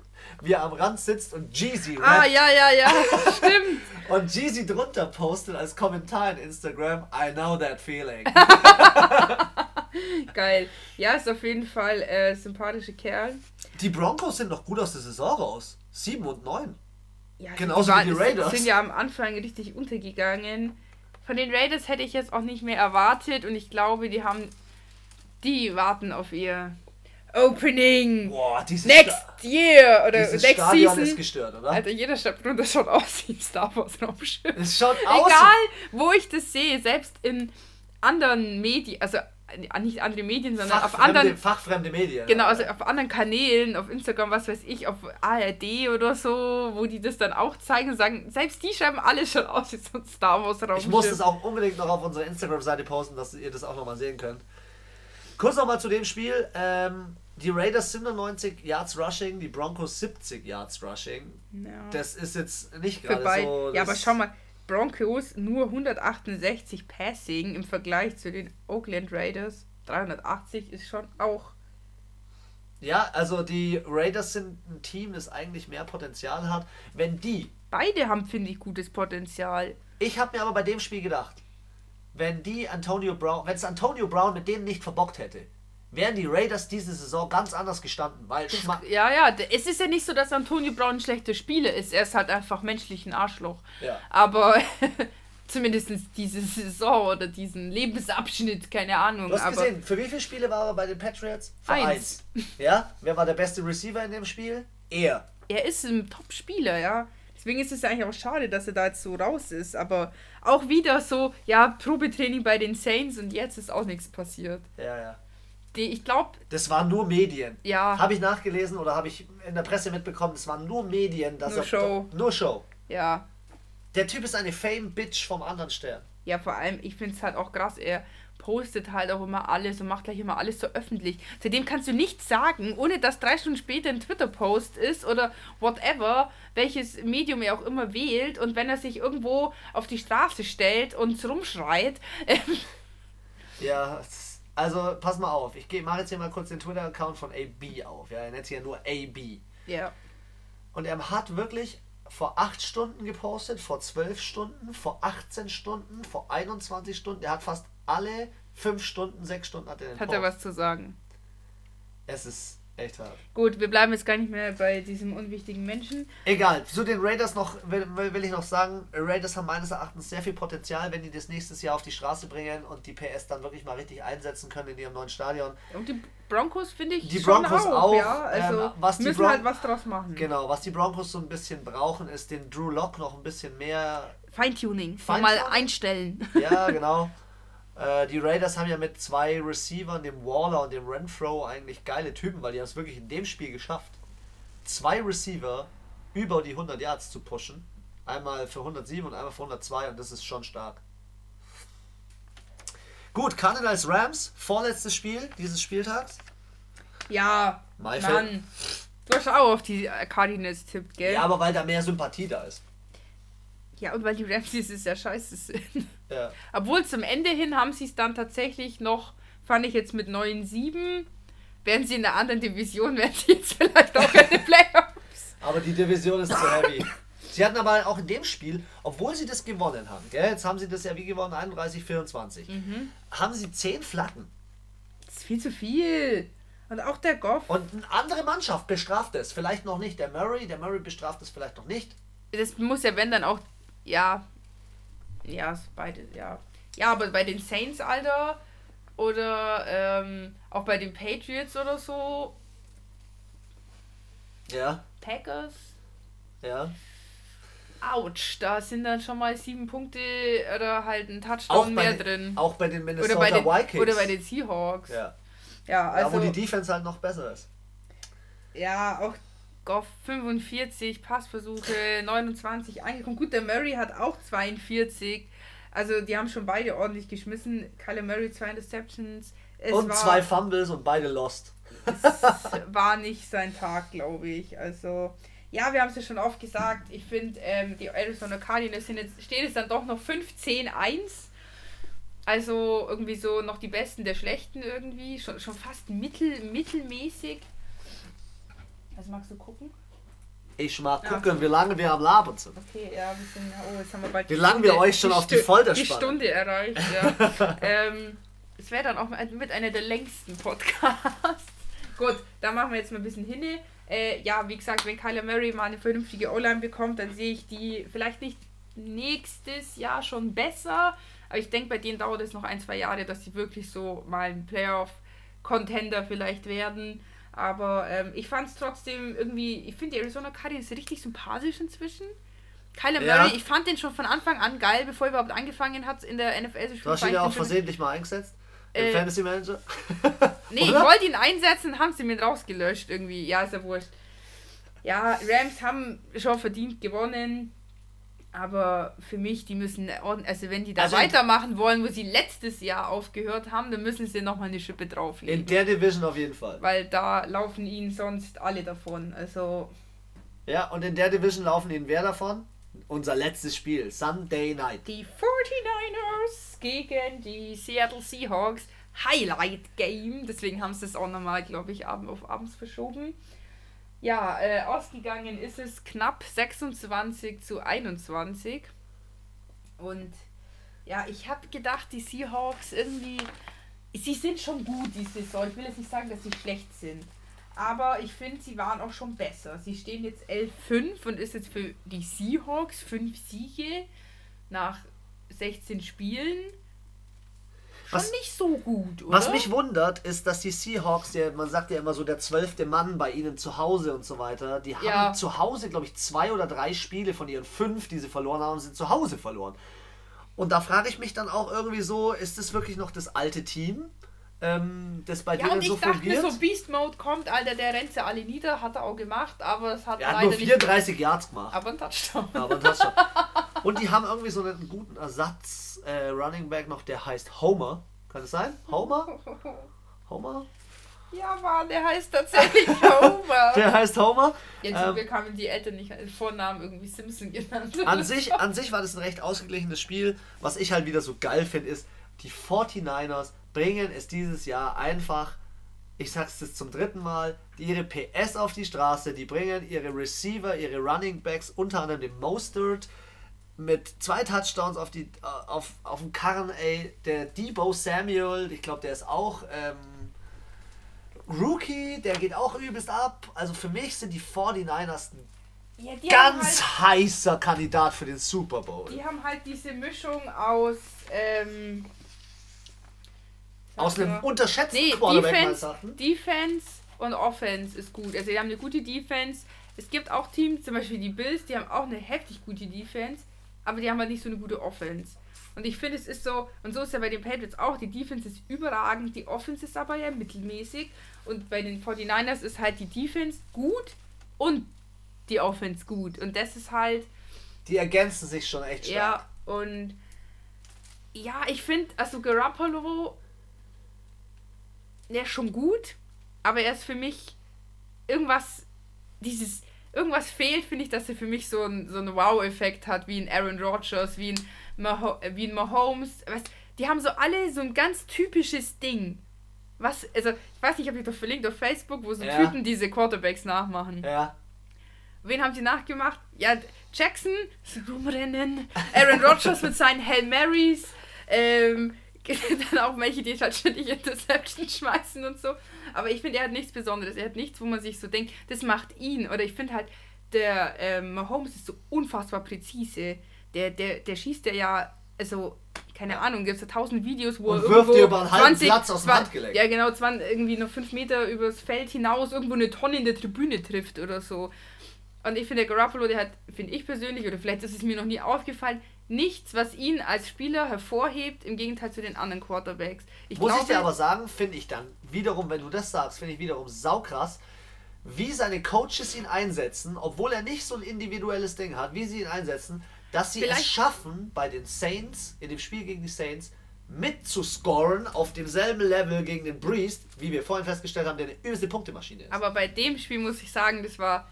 Speaker 2: wie er am Rand sitzt und Jeezy
Speaker 1: Ah, ja, ja, ja, stimmt.
Speaker 2: und Jeezy drunter postet als Kommentar in Instagram, I know that feeling.
Speaker 1: Geil. Ja, ist auf jeden Fall äh, sympathische Kerl.
Speaker 2: Die Broncos sind noch gut aus der Saison raus. 7 und 9. Ja, Genauso
Speaker 1: wie die Raiders. sind ja am Anfang richtig untergegangen. Von den Raiders hätte ich jetzt auch nicht mehr erwartet und ich glaube, die haben. Die warten auf ihr Opening Boah, Next Sta Year oder Next Stadion Season. ist gestört, oder? Alter, jeder Stadt drunter schaut aus wie ein Star Wars Raumschiff. Es schaut aus. Egal, wo ich das sehe, selbst in anderen Medien, also äh, nicht andere Medien, sondern auf anderen.
Speaker 2: Fachfremde Medien.
Speaker 1: Genau, also auf anderen Kanälen, auf Instagram, was weiß ich, auf ARD oder so, wo die das dann auch zeigen und sagen, selbst die schreiben alles schon aus wie so ein Star Wars Raum.
Speaker 2: Ich muss das auch unbedingt noch auf unserer Instagram-Seite posten, dass ihr das auch nochmal sehen könnt. Kurz nochmal zu dem Spiel. Ähm, die Raiders 97 Yards Rushing, die Broncos 70 Yards Rushing. Ja. Das ist jetzt nicht gerade so.
Speaker 1: Ja, aber schau mal, Broncos nur 168 Passing im Vergleich zu den Oakland Raiders. 380 ist schon auch.
Speaker 2: Ja, also die Raiders sind ein Team, das eigentlich mehr Potenzial hat. Wenn die.
Speaker 1: Beide haben, finde ich, gutes Potenzial.
Speaker 2: Ich habe mir aber bei dem Spiel gedacht, wenn die Antonio Brown, wenn es Antonio Brown mit denen nicht verbockt hätte, wären die Raiders diese Saison ganz anders gestanden. Weil
Speaker 1: das, ja, ja, es ist ja nicht so, dass Antonio Brown ein schlechter Spieler ist. Er ist halt einfach menschlich ein Arschloch. Ja. Aber zumindest diese Saison oder diesen Lebensabschnitt, keine Ahnung.
Speaker 2: Du hast
Speaker 1: aber
Speaker 2: gesehen, für wie viele Spiele war er bei den Patriots? Für eins. eins. Ja? Wer war der beste Receiver in dem Spiel? Er.
Speaker 1: Er ist ein Top-Spieler, ja. Deswegen ist es eigentlich auch schade, dass er da jetzt so raus ist. Aber auch wieder so, ja, Probetraining bei den Saints und jetzt ist auch nichts passiert.
Speaker 2: Ja, ja
Speaker 1: die, ich glaube.
Speaker 2: Das waren nur Medien.
Speaker 1: Ja.
Speaker 2: Habe ich nachgelesen oder habe ich in der Presse mitbekommen, das waren nur Medien. Dass
Speaker 1: nur
Speaker 2: er,
Speaker 1: Show.
Speaker 2: Nur Show.
Speaker 1: Ja.
Speaker 2: Der Typ ist eine Fame-Bitch vom anderen Stern.
Speaker 1: Ja, vor allem, ich finde es halt auch krass, er postet halt auch immer alles und macht gleich immer alles so öffentlich. Seitdem kannst du nichts sagen, ohne dass drei Stunden später ein Twitter-Post ist oder whatever, welches Medium er auch immer wählt und wenn er sich irgendwo auf die Straße stellt und rumschreit.
Speaker 2: ja, das also, pass mal auf. Ich mache jetzt hier mal kurz den Twitter-Account von AB auf. Ja, er nennt sich ja nur AB.
Speaker 1: Ja.
Speaker 2: Und er hat wirklich vor 8 Stunden gepostet, vor 12 Stunden, vor 18 Stunden, vor 21 Stunden. Er hat fast alle 5 Stunden, 6 Stunden hat er
Speaker 1: den Hat er was zu sagen?
Speaker 2: Es ist Echt hart.
Speaker 1: Gut, wir bleiben jetzt gar nicht mehr bei diesem unwichtigen Menschen.
Speaker 2: Egal, zu den Raiders noch will, will ich noch sagen, Raiders haben meines Erachtens sehr viel Potenzial, wenn die das nächstes Jahr auf die Straße bringen und die PS dann wirklich mal richtig einsetzen können in ihrem neuen Stadion.
Speaker 1: Und die Broncos finde ich
Speaker 2: die Broncos auch, auch
Speaker 1: ja, also ähm, was müssen Bron halt was draus machen.
Speaker 2: Genau, was die Broncos so ein bisschen brauchen, ist den Drew Lock noch ein bisschen mehr
Speaker 1: Feintuning, Feintuning? mal einstellen.
Speaker 2: Ja, genau. Äh, die Raiders haben ja mit zwei Receivern, dem Waller und dem Renfro, eigentlich geile Typen, weil die haben es wirklich in dem Spiel geschafft, zwei Receiver über die 100 Yards zu pushen. Einmal für 107 und einmal für 102 und das ist schon stark. Gut, Cardinals Rams, vorletztes Spiel dieses Spieltags.
Speaker 1: Ja, Maifeld. Mann. Du hast auch auf die Cardinals tippt, gell?
Speaker 2: Ja, aber weil da mehr Sympathie da ist.
Speaker 1: Ja, und weil die Rams dieses Jahr scheiße sind.
Speaker 2: Ja.
Speaker 1: Obwohl zum Ende hin haben sie es dann tatsächlich noch, fand ich jetzt mit 9-7, wären sie in einer anderen Division, wären sie jetzt vielleicht auch in den Playoffs.
Speaker 2: Aber die Division ist zu heavy. Sie hatten aber auch in dem Spiel, obwohl sie das gewonnen haben, gell, jetzt haben sie das ja wie gewonnen, 31-24, mhm. haben sie 10 Flaggen.
Speaker 1: Das ist viel zu viel. Und auch der Goff.
Speaker 2: Und eine andere Mannschaft bestraft es. Vielleicht noch nicht. Der Murray, der Murray bestraft es vielleicht noch nicht.
Speaker 1: Das muss ja, wenn dann auch, ja, ja, beide, ja. Ja, aber bei den Saints, Alter, oder ähm, auch bei den Patriots oder so.
Speaker 2: Ja.
Speaker 1: Packers.
Speaker 2: Ja.
Speaker 1: Autsch, da sind dann schon mal sieben Punkte oder halt ein Touchdown mehr
Speaker 2: den,
Speaker 1: drin.
Speaker 2: Auch bei den Minnesota oder
Speaker 1: bei den,
Speaker 2: Vikings.
Speaker 1: Oder bei den Seahawks.
Speaker 2: Ja.
Speaker 1: Ja, also.
Speaker 2: Ja, wo die Defense halt noch besser ist.
Speaker 1: Ja, auch Goff 45 Passversuche, 29 angekommen. Gut, der Murray hat auch 42. Also die haben schon beide ordentlich geschmissen. Kyle Murray zwei Interceptions.
Speaker 2: Es und war, zwei Fumbles und beide lost.
Speaker 1: es war nicht sein Tag, glaube ich. Also ja, wir haben es ja schon oft gesagt. Ich finde, ähm, die Arizona Cardinals sind jetzt, steht es dann doch noch 15-1. Also irgendwie so noch die Besten der Schlechten irgendwie. Schon, schon fast mittel, mittelmäßig. Was magst du gucken?
Speaker 2: Ich mag gucken, ja. wie lange wir am Labern sind.
Speaker 1: Okay, ja, wir sind, oh, jetzt haben wir bald
Speaker 2: Wie lange wir euch schon die auf die Folter
Speaker 1: Die Stunde erreicht, ja. ähm, es wäre dann auch mit einer der längsten Podcasts. Gut, da machen wir jetzt mal ein bisschen hinne. Äh, ja, wie gesagt, wenn Kyler Murray mal eine vernünftige O-Line bekommt, dann sehe ich die vielleicht nicht nächstes Jahr schon besser. Aber ich denke, bei denen dauert es noch ein, zwei Jahre, dass sie wirklich so mal ein Playoff-Contender vielleicht werden. Aber ähm, ich fand es trotzdem irgendwie, ich finde die Arizona Cardinals richtig sympathisch inzwischen. Kyler ja. Murray, ich fand den schon von Anfang an geil, bevor er überhaupt angefangen hat in der NFL zu spielen.
Speaker 2: Du hast ihn ja auch versehentlich mal eingesetzt? Im äh, Fantasy Manager?
Speaker 1: nee, ich wollte ihn einsetzen, haben sie mir rausgelöscht irgendwie. Ja, ist ja wurscht. Ja, Rams haben schon verdient gewonnen. Aber für mich, die müssen, also wenn die da also weitermachen wollen, wo sie letztes Jahr aufgehört haben, dann müssen sie nochmal eine Schippe drauflegen.
Speaker 2: In der Division auf jeden Fall.
Speaker 1: Weil da laufen ihnen sonst alle davon. Also.
Speaker 2: Ja, und in der Division laufen ihnen wer davon? Unser letztes Spiel, Sunday Night.
Speaker 1: Die 49ers gegen die Seattle Seahawks. Highlight Game. Deswegen haben sie es auch nochmal, glaube ich, auf abends verschoben. Ja, äh, ausgegangen ist es knapp 26 zu 21. Und ja, ich habe gedacht, die Seahawks irgendwie, sie sind schon gut diese Saison. Ich will jetzt nicht sagen, dass sie schlecht sind. Aber ich finde, sie waren auch schon besser. Sie stehen jetzt 11-5 und ist jetzt für die Seahawks 5 Siege nach 16 Spielen schon was, nicht so gut, oder?
Speaker 2: Was mich wundert, ist, dass die Seahawks, ja, man sagt ja immer so der zwölfte Mann bei ihnen zu Hause und so weiter, die haben ja. zu Hause, glaube ich, zwei oder drei Spiele von ihren fünf, die sie verloren haben, sind zu Hause verloren. Und da frage ich mich dann auch irgendwie so, ist das wirklich noch das alte Team? Ähm, das bei ja, denen so
Speaker 1: fungiert. Ja, und ich dachte so, Beast Mode kommt, Alter, der rennt sie alle nieder, hat er auch gemacht, aber es hat
Speaker 2: Er hat nur 34 Yards gemacht.
Speaker 1: Aber ein Touchdown.
Speaker 2: Aber ein Touchdown. und die haben irgendwie so einen guten Ersatz äh, Running Back noch, der heißt Homer. Kann es sein? Homer? Homer?
Speaker 1: Ja, Mann, der heißt tatsächlich Homer.
Speaker 2: der heißt Homer.
Speaker 1: Jetzt ähm, wir haben die Eltern nicht den Vornamen irgendwie Simpson genannt.
Speaker 2: An sich, an sich war das ein recht ausgeglichenes Spiel. Was ich halt wieder so geil finde, ist, die 49ers bringen es dieses Jahr einfach, ich sag's jetzt zum dritten Mal, ihre PS auf die Straße, die bringen ihre Receiver, ihre Running Backs, unter anderem den Mostert, mit zwei Touchdowns auf, die, äh, auf, auf dem Karren, ey. Der Debo Samuel, ich glaube, der ist auch ähm, Rookie, der geht auch übelst ab. Also für mich sind die 49ers ein ja, ganz halt, heißer Kandidat für den Super Bowl.
Speaker 1: Die haben halt diese Mischung aus. Ähm,
Speaker 2: aus einem unterschätzten
Speaker 1: nee, Quarterback Defense, Defense und Offense ist gut. Also die haben eine gute Defense. Es gibt auch Teams, zum Beispiel die Bills, die haben auch eine heftig gute Defense aber die haben halt nicht so eine gute Offense. Und ich finde, es ist so, und so ist ja bei den Patriots auch, die Defense ist überragend, die Offense ist aber ja mittelmäßig. Und bei den 49ers ist halt die Defense gut und die Offense gut. Und das ist halt.
Speaker 2: Die ergänzen sich schon echt stark.
Speaker 1: Ja, und ja, ich finde, also Garoppolo, der ist schon gut, aber er ist für mich irgendwas, dieses irgendwas fehlt, finde ich, dass er für mich so, ein, so einen Wow-Effekt hat, wie ein Aaron Rodgers, wie ein, Maho wie ein Mahomes. Was, die haben so alle so ein ganz typisches Ding. Was, also, ich weiß nicht, ob ich das verlinkt auf Facebook, wo so ja. Typen diese Quarterbacks nachmachen.
Speaker 2: Ja.
Speaker 1: Wen haben sie nachgemacht? Ja, Jackson, so rumrennen. Aaron Rodgers mit seinen Hail Marys. Ähm, dann auch welche, die halt ständig Interception schmeißen und so. Aber ich finde, er hat nichts Besonderes. Er hat nichts, wo man sich so denkt, das macht ihn. Oder ich finde halt, der ähm, Mahomes ist so unfassbar präzise. Der, der, der schießt ja ja, also, keine Ahnung, gibt es ja tausend Videos, wo
Speaker 2: und er wirft dir über einen halben Platz aus dem Handgelenk.
Speaker 1: Ja, genau, 20, irgendwie noch fünf Meter übers Feld hinaus irgendwo eine Tonne in der Tribüne trifft oder so. Und ich finde, der Garoppolo, der hat, finde ich persönlich, oder vielleicht ist es mir noch nie aufgefallen, nichts, was ihn als Spieler hervorhebt, im Gegenteil zu den anderen Quarterbacks.
Speaker 2: Ich Muss glaube, ich dir aber sagen, finde ich dann wiederum, wenn du das sagst, finde ich wiederum saukrass, wie seine Coaches ihn einsetzen, obwohl er nicht so ein individuelles Ding hat, wie sie ihn einsetzen, dass sie es schaffen, bei den Saints, in dem Spiel gegen die Saints, mitzuscoren auf demselben Level gegen den Breeze, wie wir vorhin festgestellt haben, der eine übelste Punktemaschine ist.
Speaker 1: Aber bei dem Spiel muss ich sagen, das war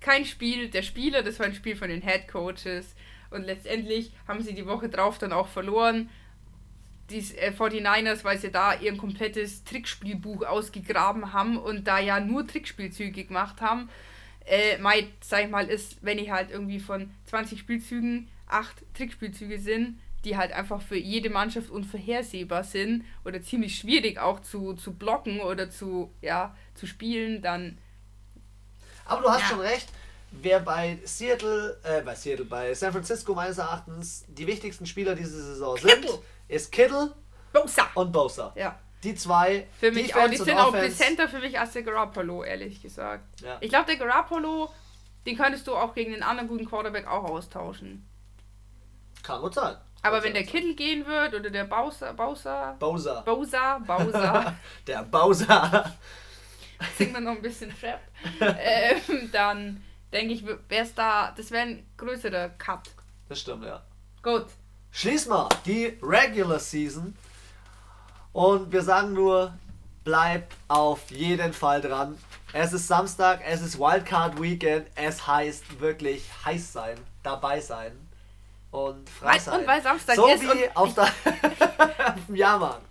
Speaker 1: kein Spiel der Spieler, das war ein Spiel von den Head Coaches. Und letztendlich haben sie die Woche drauf dann auch verloren. Die äh, 49ers, weil sie da ihr komplettes Trickspielbuch ausgegraben haben und da ja nur Trickspielzüge gemacht haben. Äh, mein, sag ich mal, ist, wenn ich halt irgendwie von 20 Spielzügen acht Trickspielzüge sind, die halt einfach für jede Mannschaft unvorhersehbar sind oder ziemlich schwierig auch zu, zu blocken oder zu, ja, zu spielen, dann.
Speaker 2: Aber du hast ja. schon recht, wer bei Seattle, äh, bei Seattle, bei San Francisco meines Erachtens die wichtigsten Spieler diese Saison sind, Kittle. ist Kittle
Speaker 1: Bosa.
Speaker 2: und Bosa.
Speaker 1: Ja.
Speaker 2: Die zwei.
Speaker 1: Für mich auch. Die sind auch dezenter für mich als der Garoppolo, ehrlich gesagt. Ja. Ich glaube, der Garoppolo, den könntest du auch gegen einen anderen guten Quarterback auch austauschen.
Speaker 2: Kann gut sein.
Speaker 1: Aber wenn der Kittel gehen wird oder der Bowser, Bowser,
Speaker 2: Bowser,
Speaker 1: Bowser, Bowser,
Speaker 2: der Bowser,
Speaker 1: singen wir noch ein bisschen Rap, ähm, dann denke ich, wäre es da, das wäre ein größerer Cut.
Speaker 2: Das stimmt, ja.
Speaker 1: Gut.
Speaker 2: Schließ mal die Regular Season und wir sagen nur, bleib auf jeden Fall dran. Es ist Samstag, es ist Wildcard Weekend, es heißt wirklich heiß sein, dabei sein und frei sein.
Speaker 1: Und weil Samstag
Speaker 2: so
Speaker 1: ist
Speaker 2: wie auf, der, auf dem Jahrmarkt.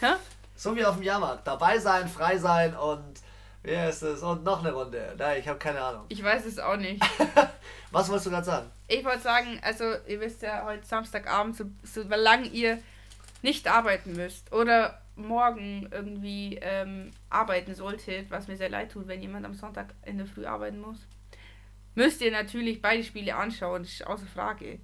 Speaker 2: Hä? So wie auf dem Jahrmarkt. Dabei sein, frei sein und wie ist es? Und noch eine Runde. Nein, ich habe keine Ahnung.
Speaker 1: Ich weiß es auch nicht.
Speaker 2: Was wolltest du gerade sagen?
Speaker 1: Ich wollte sagen, also ihr wisst ja, heute Samstagabend, so, solange ihr nicht arbeiten müsst oder morgen irgendwie ähm, arbeiten solltet, was mir sehr leid tut, wenn jemand am Sonntag in der Früh arbeiten muss, müsst ihr natürlich beide Spiele anschauen, das ist außer Frage.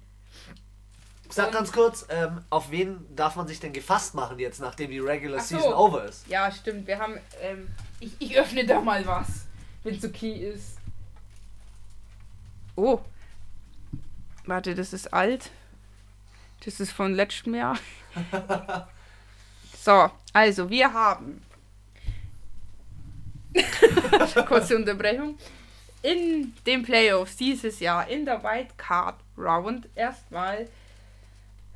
Speaker 2: Sag ganz kurz, ähm, auf wen darf man sich denn gefasst machen jetzt, nachdem die Regular so. Season over ist?
Speaker 1: Ja, stimmt. Wir haben. Ähm, ich, ich öffne da mal was, wenn es okay ist. Oh. Warte, das ist alt. Das ist von letztem Jahr. so, also wir haben. Kurze Unterbrechung. In den Playoffs dieses Jahr in der Wildcard Round erstmal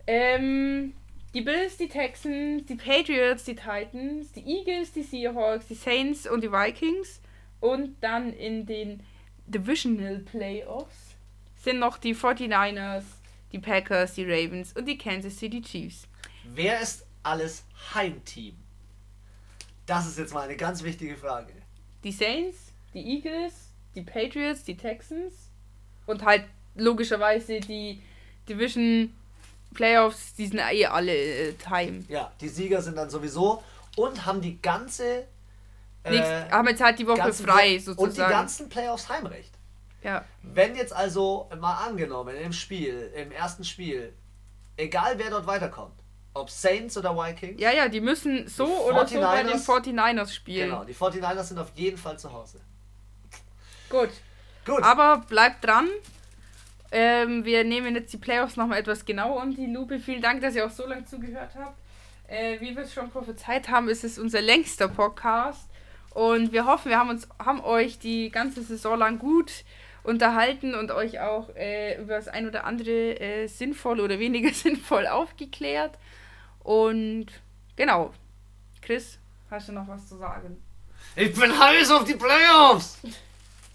Speaker 1: ähm, die Bills, die Texans, die Patriots, die Titans, die Eagles, die Seahawks, die Saints und die Vikings. Und dann in den Divisional Playoffs sind noch die 49ers, die Packers, die Ravens und die Kansas City Chiefs.
Speaker 2: Wer ist alles Heimteam? Das ist jetzt mal eine ganz wichtige Frage.
Speaker 1: Die Saints, die Eagles, die Patriots, die Texans und halt logischerweise die Division Playoffs, die sind eh alle äh, Time.
Speaker 2: Ja, die Sieger sind dann sowieso und haben die ganze.
Speaker 1: Äh, Nächst, haben jetzt halt die Woche frei sozusagen.
Speaker 2: Und die ganzen Playoffs Heimrecht.
Speaker 1: Ja.
Speaker 2: Wenn jetzt also mal angenommen im Spiel, im ersten Spiel, egal wer dort weiterkommt, ob Saints oder Vikings.
Speaker 1: Ja, ja, die müssen so die oder so bei den 49ers spielen.
Speaker 2: Genau, die 49ers sind auf jeden Fall zu Hause.
Speaker 1: Gut. Gut. Aber bleibt dran. Ähm, wir nehmen jetzt die Playoffs nochmal etwas genauer unter die Lupe. Vielen Dank, dass ihr auch so lange zugehört habt. Äh, wie wir es schon prophezeit haben, ist es unser längster Podcast. Und wir hoffen, wir haben, uns, haben euch die ganze Saison lang gut unterhalten und euch auch äh, über das ein oder andere äh, sinnvoll oder weniger sinnvoll aufgeklärt. Und genau. Chris, hast du noch was zu sagen?
Speaker 2: Ich bin heiß auf die Playoffs!